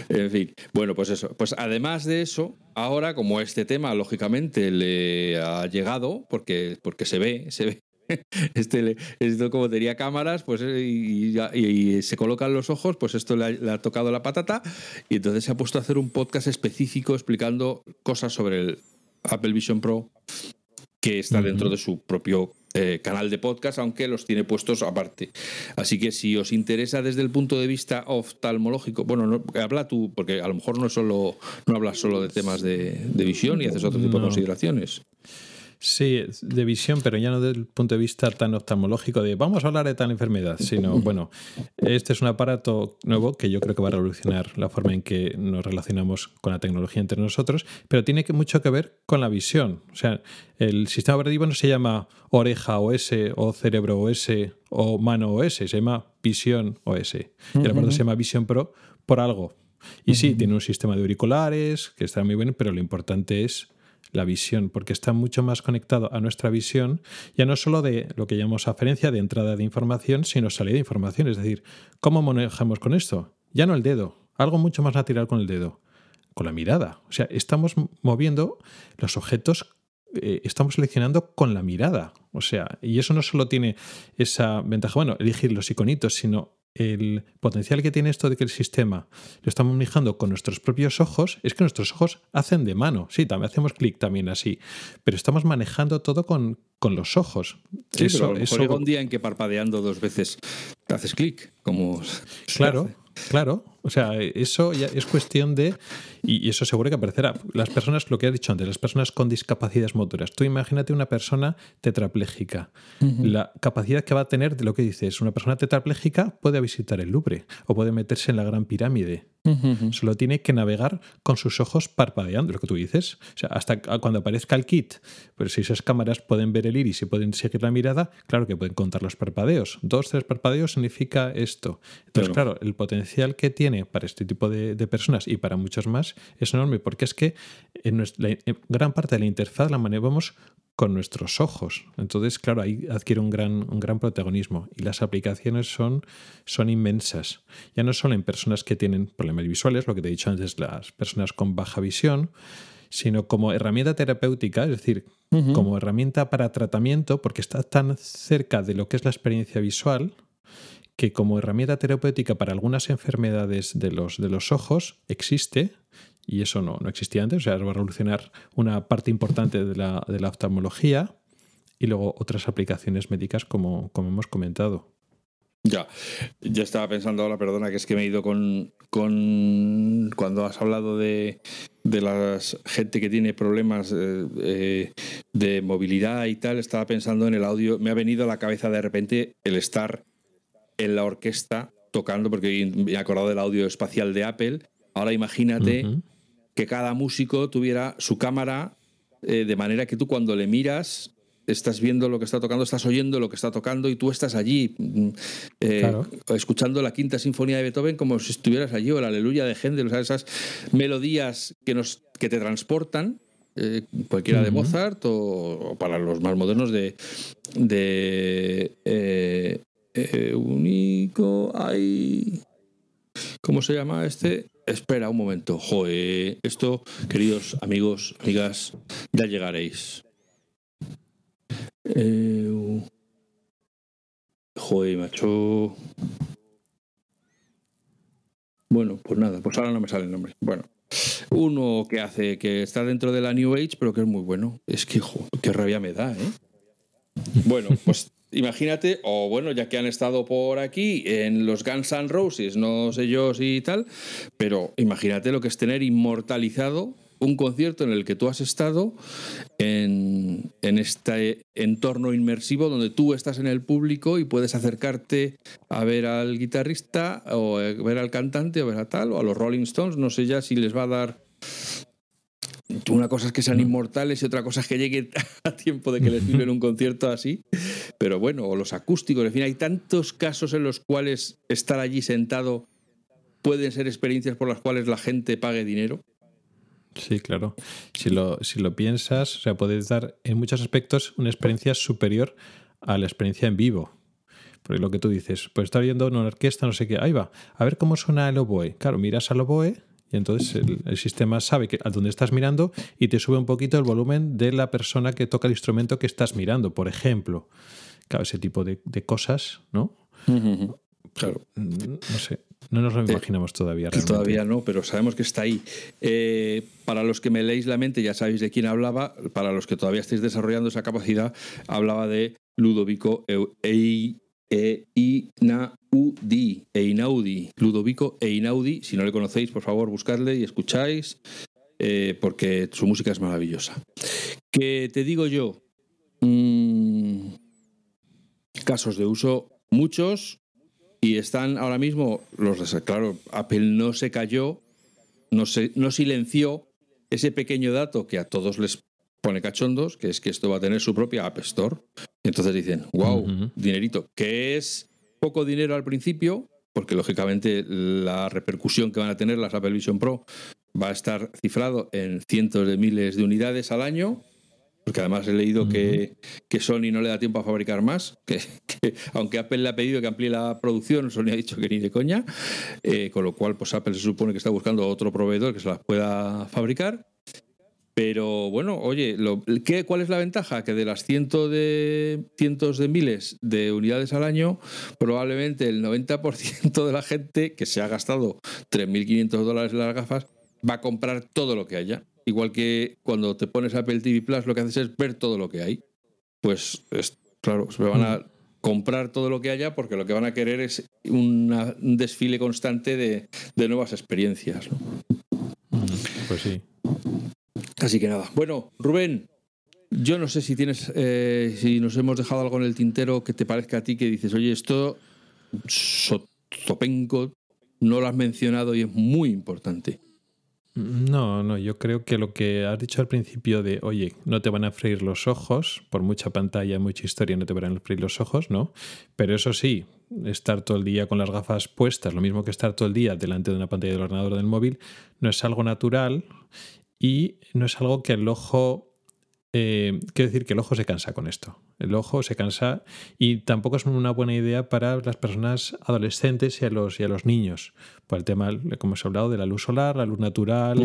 en fin, bueno, pues eso. Pues además de eso, ahora como este tema lógicamente le ha llegado, porque, porque se ve, se ve. *laughs* Este, esto como tenía cámaras pues y, se colocan los ojos, pues esto le ha, tocado la patata y entonces se ha puesto a hacer un podcast específico explicando cosas sobre el Apple Vision Pro que está dentro de su propio eh, canal de podcast, aunque los tiene puestos aparte. Así que si os interesa desde el punto de vista oftalmológico, bueno, habla tú, porque a lo mejor no solo no hablas solo de temas de, visión y haces otro tipo de consideraciones. Sí, de visión, pero ya no desde el punto de vista tan oftalmológico de vamos a hablar de tal enfermedad, sino, *laughs* bueno, este es un aparato nuevo que yo creo que va a revolucionar la forma en que nos relacionamos con la tecnología entre nosotros, pero tiene que, mucho que ver con la visión. O sea, el sistema operativo no se llama oreja OS o cerebro OS o mano OS, se llama visión OS. Y el aparato se llama Vision Pro por algo. Y sí, tiene un sistema de auriculares que está muy bien, pero lo importante es la visión, porque está mucho más conectado a nuestra visión, ya no solo de lo que llamamos aferencia de entrada de información, sino salida de información. Es decir, ¿cómo manejamos con esto? Ya no el dedo, algo mucho más natural con el dedo, con la mirada. O sea, estamos moviendo los objetos, eh, estamos seleccionando con la mirada. O sea, y eso no solo tiene esa ventaja, bueno, elegir los iconitos, sino el potencial que tiene esto de que el sistema lo estamos manejando con nuestros propios ojos es que nuestros ojos hacen de mano. Sí, también hacemos clic también así, pero estamos manejando todo con, con los ojos. Sí, eso, llega un día en que parpadeando dos veces haces clic, como... Claro, claro. O sea, eso ya es cuestión de. Y eso seguro que aparecerá. Las personas, lo que has dicho antes, las personas con discapacidades motoras. Tú imagínate una persona tetrapléjica. La capacidad que va a tener de lo que dices, una persona tetrapléjica puede visitar el Louvre o puede meterse en la Gran Pirámide. Solo tiene que navegar con sus ojos parpadeando, lo que tú dices. O sea, hasta cuando aparezca el kit, pero si esas cámaras pueden ver el iris y pueden seguir la mirada, claro que pueden contar los parpadeos. Dos, tres parpadeos significa esto. Entonces, claro, el potencial que tiene para este tipo de, personas y para muchos más es enorme, porque es que en gran parte de la interfaz la manejamos con nuestros ojos. Entonces, claro, ahí adquiere un gran, un gran protagonismo y las aplicaciones son, son inmensas. Ya no solo en personas que tienen problemas visuales, lo que te he dicho antes, las personas con baja visión, sino como herramienta terapéutica, es decir, como herramienta para tratamiento, porque está tan cerca de lo que es la experiencia visual, que como herramienta terapéutica para algunas enfermedades de los, de los ojos existe y eso no, no existía antes, o sea, va a revolucionar una parte importante de la, de la oftalmología y luego otras aplicaciones médicas como, como hemos comentado. Ya, ya estaba pensando ahora, perdona, que es que me he ido con, con cuando has hablado de, de la gente que tiene problemas eh, eh, de movilidad y tal, estaba pensando en el audio, me ha venido a la cabeza de repente el estar en la orquesta tocando, porque me he acordado del audio espacial de Apple, ahora imagínate que cada músico tuviera su cámara eh, de manera que tú cuando le miras estás viendo lo que está tocando, estás oyendo lo que está tocando y tú estás allí mm, eh, escuchando la quinta sinfonía de Beethoven como si estuvieras allí o la aleluya de Händel, o sea, esas melodías que, nos, que te transportan. Eh, cualquiera de Mozart o, para los más modernos de, de único hay ¿cómo se llama este? Espera un momento. Joder, esto, queridos amigos, amigas, ya llegaréis. Eh, joder, macho. Bueno, pues nada, pues ahora no me sale el nombre. Bueno, uno que hace, que está dentro de la New Age, pero que es muy bueno. Es que, joder, qué rabia me da, ¿eh? Bueno, pues imagínate, o bueno, ya que han estado por aquí en los Guns N' Roses, no sé yo si tal, pero imagínate lo que es tener inmortalizado un concierto en el que tú has estado en, este entorno inmersivo donde tú estás en el público y puedes acercarte a ver al guitarrista o ver al cantante o ver a tal o a los Rolling Stones, no sé ya si les va a dar una cosa es que sean inmortales y otra cosa es que lleguen *laughs* a tiempo de que les filmen *laughs* un concierto así. Pero bueno, o los acústicos, en fin, hay tantos casos en los cuales estar allí sentado pueden ser experiencias por las cuales la gente pague dinero. Sí, claro. Si lo, si lo piensas, o sea, puedes dar en muchos aspectos una experiencia superior a la experiencia en vivo. Porque lo que tú dices, pues estar viendo una orquesta, no sé qué, ahí va, a ver cómo suena el oboe. Claro, miras al oboe y entonces el, sistema sabe que a dónde estás mirando y te sube un poquito el volumen de la persona que toca el instrumento que estás mirando, por ejemplo. Claro, ese tipo de, cosas, ¿no? Claro. Mm, no sé, no nos lo eh, imaginamos todavía. Realmente. Todavía no, pero sabemos que está ahí. Eh, para los que me leéis la mente, ya sabéis de quién hablaba. Para los que todavía estáis desarrollando esa capacidad, hablaba de Ludovico Einaudi, Einaudi, Ludovico Einaudi. Si no le conocéis, por favor, buscadle y escucháis, eh, porque su música es maravillosa. Que te digo yo, mm, casos de uso muchos y están ahora mismo los claro Apple no se cayó no se no silenció ese pequeño dato que a todos les pone cachondos, que es que esto va a tener su propia App Store. Entonces dicen, wow, dinerito, que es poco dinero al principio, porque lógicamente la repercusión que van a tener las Apple Vision Pro va a estar cifrado en cientos de miles de unidades al año, porque además he leído que, que, Sony no le da tiempo a fabricar más, *laughs* que, aunque Apple le ha pedido que amplíe la producción, Sony ha dicho que ni de coña, eh, con lo cual pues Apple se supone que está buscando otro proveedor que se las pueda fabricar. Pero bueno, oye, ¿qué, ¿cuál es la ventaja? Que de las cientos de, cientos de miles de unidades al año, probablemente el 90% de la gente que se ha gastado 3.500 dólares en las gafas va a comprar todo lo que haya. Igual que cuando te pones Apple TV Plus, lo que haces es ver todo lo que hay. Pues claro, se van a comprar todo lo que haya porque lo que van a querer es un desfile constante de, nuevas experiencias. Pues sí. Así que nada. Bueno, Rubén, yo no sé si tienes, eh, si nos hemos dejado algo en el tintero que te parezca a ti que dices, oye, esto Sopenco no lo has mencionado y es muy importante. No, no, yo creo que lo que has dicho al principio de, oye, no te van a freír los ojos, por mucha pantalla, mucha historia, no te van a freír los ojos, ¿no? Pero eso sí, estar todo el día con las gafas puestas, lo mismo que estar todo el día delante de una pantalla del ordenador o del móvil, no es algo natural y no es algo que el ojo eh, quiero decir que el ojo se cansa con esto. El ojo se cansa y tampoco es una buena idea para las personas adolescentes y a los, y a los niños, por el tema, como hemos hablado, de la luz solar, la luz natural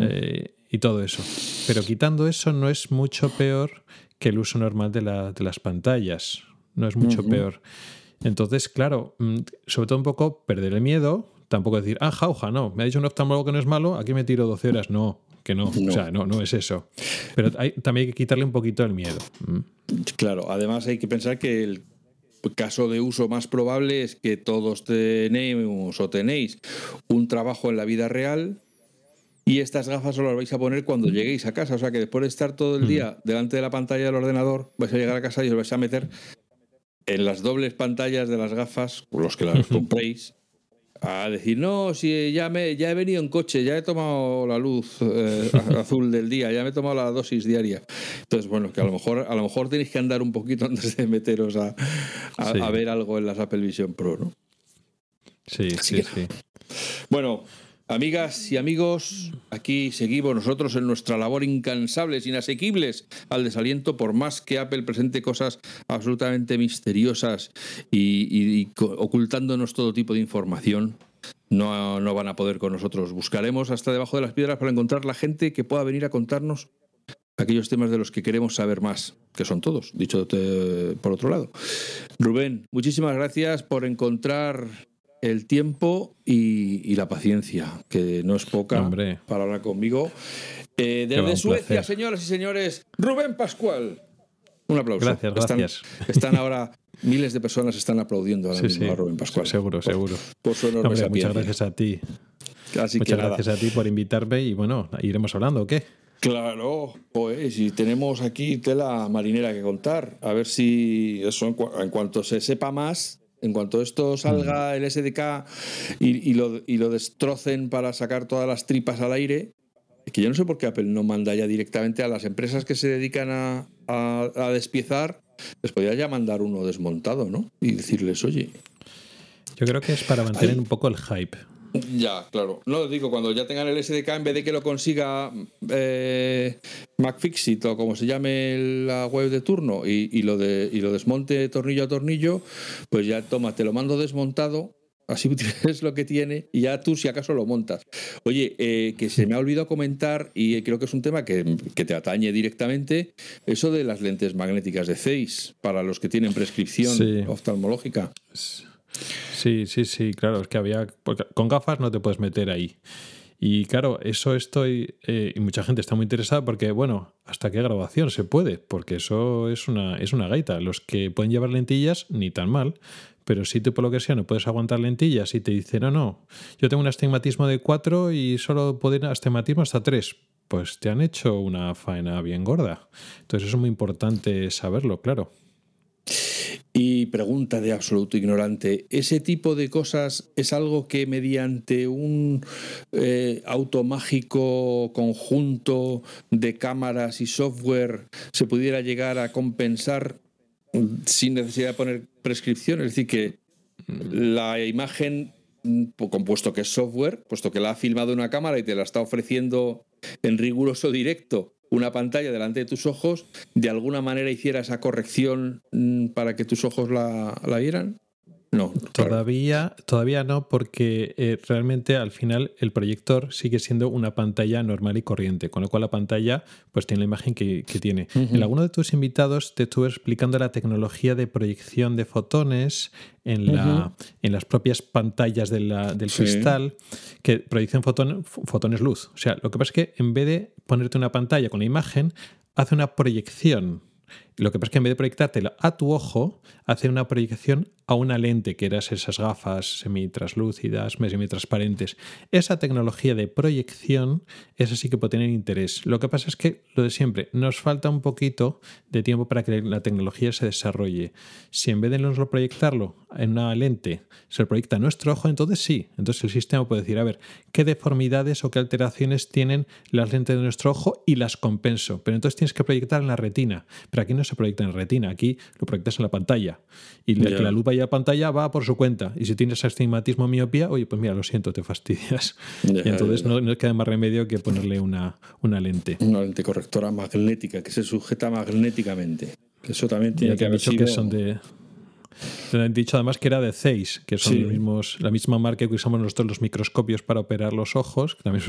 eh, y todo eso. Pero quitando eso no es mucho peor que el uso normal de, las pantallas. No es mucho peor. Entonces, claro, mm, sobre todo un poco perder el miedo, tampoco decir, ah, jauja, no, me ha dicho un oftalmólogo que no es malo, aquí me tiro 12 horas. No, que no, o sea, no, no es eso. Pero también hay que quitarle un poquito el miedo. Mm. Claro, además hay que pensar que el caso de uso más probable es que todos tenemos o tenéis un trabajo en la vida real y estas gafas solo las vais a poner cuando lleguéis a casa. O sea que después de estar todo el mm. día delante de la pantalla del ordenador, vais a llegar a casa y os vais a meter en las dobles pantallas de las gafas, los que las *laughs* compréis, a decir, no, si ya, me, ya he venido en coche, ya he tomado la luz eh, azul del día, ya me he tomado la dosis diaria. Entonces, bueno, que a lo mejor, a lo mejor tenéis que andar un poquito antes de meteros a, a, ver algo en las Apple Vision Pro, ¿no? Sí, sí, sí. Bueno, Amigas y amigos, aquí seguimos nosotros en nuestra labor incansables, inasequibles al desaliento, por más que Apple presente cosas absolutamente misteriosas y, ocultándonos todo tipo de información. No, no, van a poder con nosotros. Buscaremos hasta debajo de las piedras para encontrar la gente que pueda venir a contarnos aquellos temas de los que queremos saber más, que son todos, dicho por otro lado. Rubén, muchísimas gracias por encontrar el tiempo y, la paciencia, que no es poca para hablar conmigo. Eh, desde Suecia, señoras y señores, Rubén Pascual. Un aplauso. Gracias, gracias. *laughs* Están, ahora miles de personas están aplaudiendo ahora mismo a Rubén Pascual. Seguro, seguro. Por su enorme Muchas gracias a ti. muchas gracias a ti por invitarme y bueno, iremos hablando, ¿o qué? Claro, pues y tenemos aquí tela marinera que contar. A ver si eso en cuanto se sepa más, en cuanto esto salga el SDK y, lo, y, lo, destrocen para sacar todas las tripas al aire, que yo no sé por qué Apple no manda ya directamente a las empresas que se dedican a, a despiezar, les podría ya mandar uno desmontado, ¿no? Y decirles, oye. Yo creo que es para mantener un poco el hype. Ya, claro. No digo, cuando ya tengan el SDK, en vez de que lo consiga eh, McFixit o como se llame la web de turno y, lo de, y lo desmonte tornillo a tornillo, pues ya toma, te lo mando desmontado, así *laughs* tienes lo que tiene y ya tú si acaso lo montas. Oye, eh, que se me ha olvidado comentar y creo que es un tema que, te atañe directamente, eso de las lentes magnéticas de Zeiss para los que tienen prescripción oftalmológica. Sí, sí, sí, claro, es que había. con gafas no te puedes meter ahí. Y claro, eso estoy. Eh, y mucha gente está muy interesada porque, bueno, ¿hasta qué grabación se puede? Porque eso es una, es una gaita. Los que pueden llevar lentillas, ni tan mal. Pero si tú, por lo que sea, no puedes aguantar lentillas y te dicen, no, no, yo tengo un astigmatismo de 4 y solo puedo ir astigmatismo hasta 3 pues te han hecho una faena bien gorda. Entonces, es muy importante saberlo, claro. Y pregunta de absoluto ignorante, ¿ese tipo de cosas es algo que mediante un eh, automágico conjunto de cámaras y software se pudiera llegar a compensar sin necesidad de poner prescripción? Es decir, que la imagen, compuesto que es software, puesto que la ha filmado una cámara y te la está ofreciendo en riguroso directo, una pantalla delante de tus ojos, de alguna manera hiciera esa corrección mm, para que tus ojos la, la vieran? No, todavía, todavía no, porque eh, realmente al final el proyector sigue siendo una pantalla normal y corriente, con lo cual la pantalla pues tiene la imagen que, tiene. En alguno de tus invitados te estuve explicando la tecnología de proyección de fotones en, la, en las propias pantallas del cristal, que proyección fotones luz. O sea, lo que pasa es que en vez de ponerte una pantalla con la imagen, hace una proyección Lo que pasa es que en vez de proyectártelo a tu ojo, hace una proyección a una lente, que eran esas gafas semi-translúcidas, semi-transparentes. Esa tecnología de proyección, esa sí que puede tener interés. Lo que pasa es que, lo de siempre, nos falta un poquito de tiempo para que la tecnología se desarrolle. Si en vez de proyectarlo en una lente, se proyecta a nuestro ojo, entonces sí. Entonces el sistema puede decir, a ver, qué deformidades o qué alteraciones tienen las lentes de nuestro ojo y las compenso. Pero entonces tienes que proyectar en la retina. Pero aquí no se proyecta en retina, aquí lo proyectas en la pantalla. Y la, que la luz vaya a pantalla va por su cuenta. Y si tienes astigmatismo miopía, oye, pues mira, lo siento, te fastidias. y entonces no, no, queda más remedio que ponerle una, una lente. Una lente correctora magnética que se sujeta magnéticamente. Eso también tiene que haber sido... que son de te han dicho además que era de Zeiss, que son los mismos, la misma marca que usamos nosotros los microscopios para operar los ojos, que también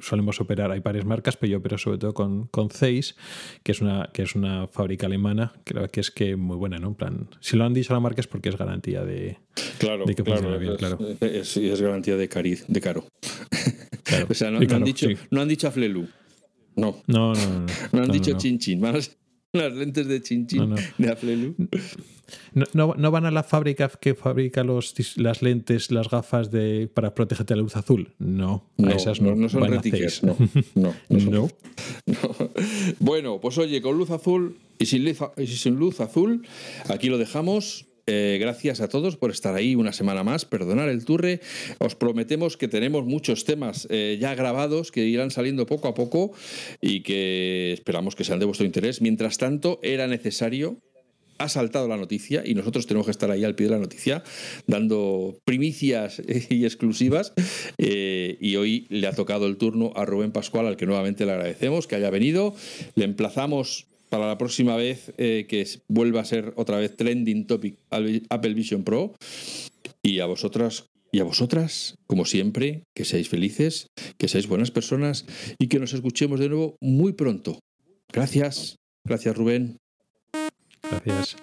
solemos operar, hay varias marcas, pero yo opero sobre todo con, con Zeiss, que es una, que es una fábrica alemana, creo que es que muy buena, ¿no? En plan, si lo han dicho la marca es porque es garantía de, claro, que claro, bien, claro. Es, es, garantía de, de caro. *laughs* o sea, no, han dicho, no han dicho a Flelu. No. No, no, no. No, *laughs* han dicho chin chin. *laughs* las lentes de chinchín de Aflelu. No, no, van a la fábrica que fabrica los, las lentes, las gafas de, para protegerte de la luz azul. No, esas no, no son retikers, no. No, *laughs* *laughs* no, Bueno, pues oye, con luz azul y sin y sin luz azul, aquí lo dejamos. Eh, gracias a todos por estar ahí una semana más. Perdonar el turre. Os prometemos que tenemos muchos temas eh, ya grabados que irán saliendo poco a poco y que esperamos que sean de vuestro interés. Mientras tanto, era necesario ha saltado la noticia y nosotros tenemos que estar ahí al pie de la noticia dando primicias y exclusivas eh, y hoy le ha tocado el turno a Rubén Pascual al que nuevamente le agradecemos que haya venido le emplazamos para la próxima vez eh, que vuelva a ser otra vez trending topic Apple Vision Pro. Y a vosotras y a vosotras, como siempre, que seáis felices, que seáis buenas personas y que nos escuchemos de nuevo muy pronto. Gracias. Gracias, Rubén. Gracias.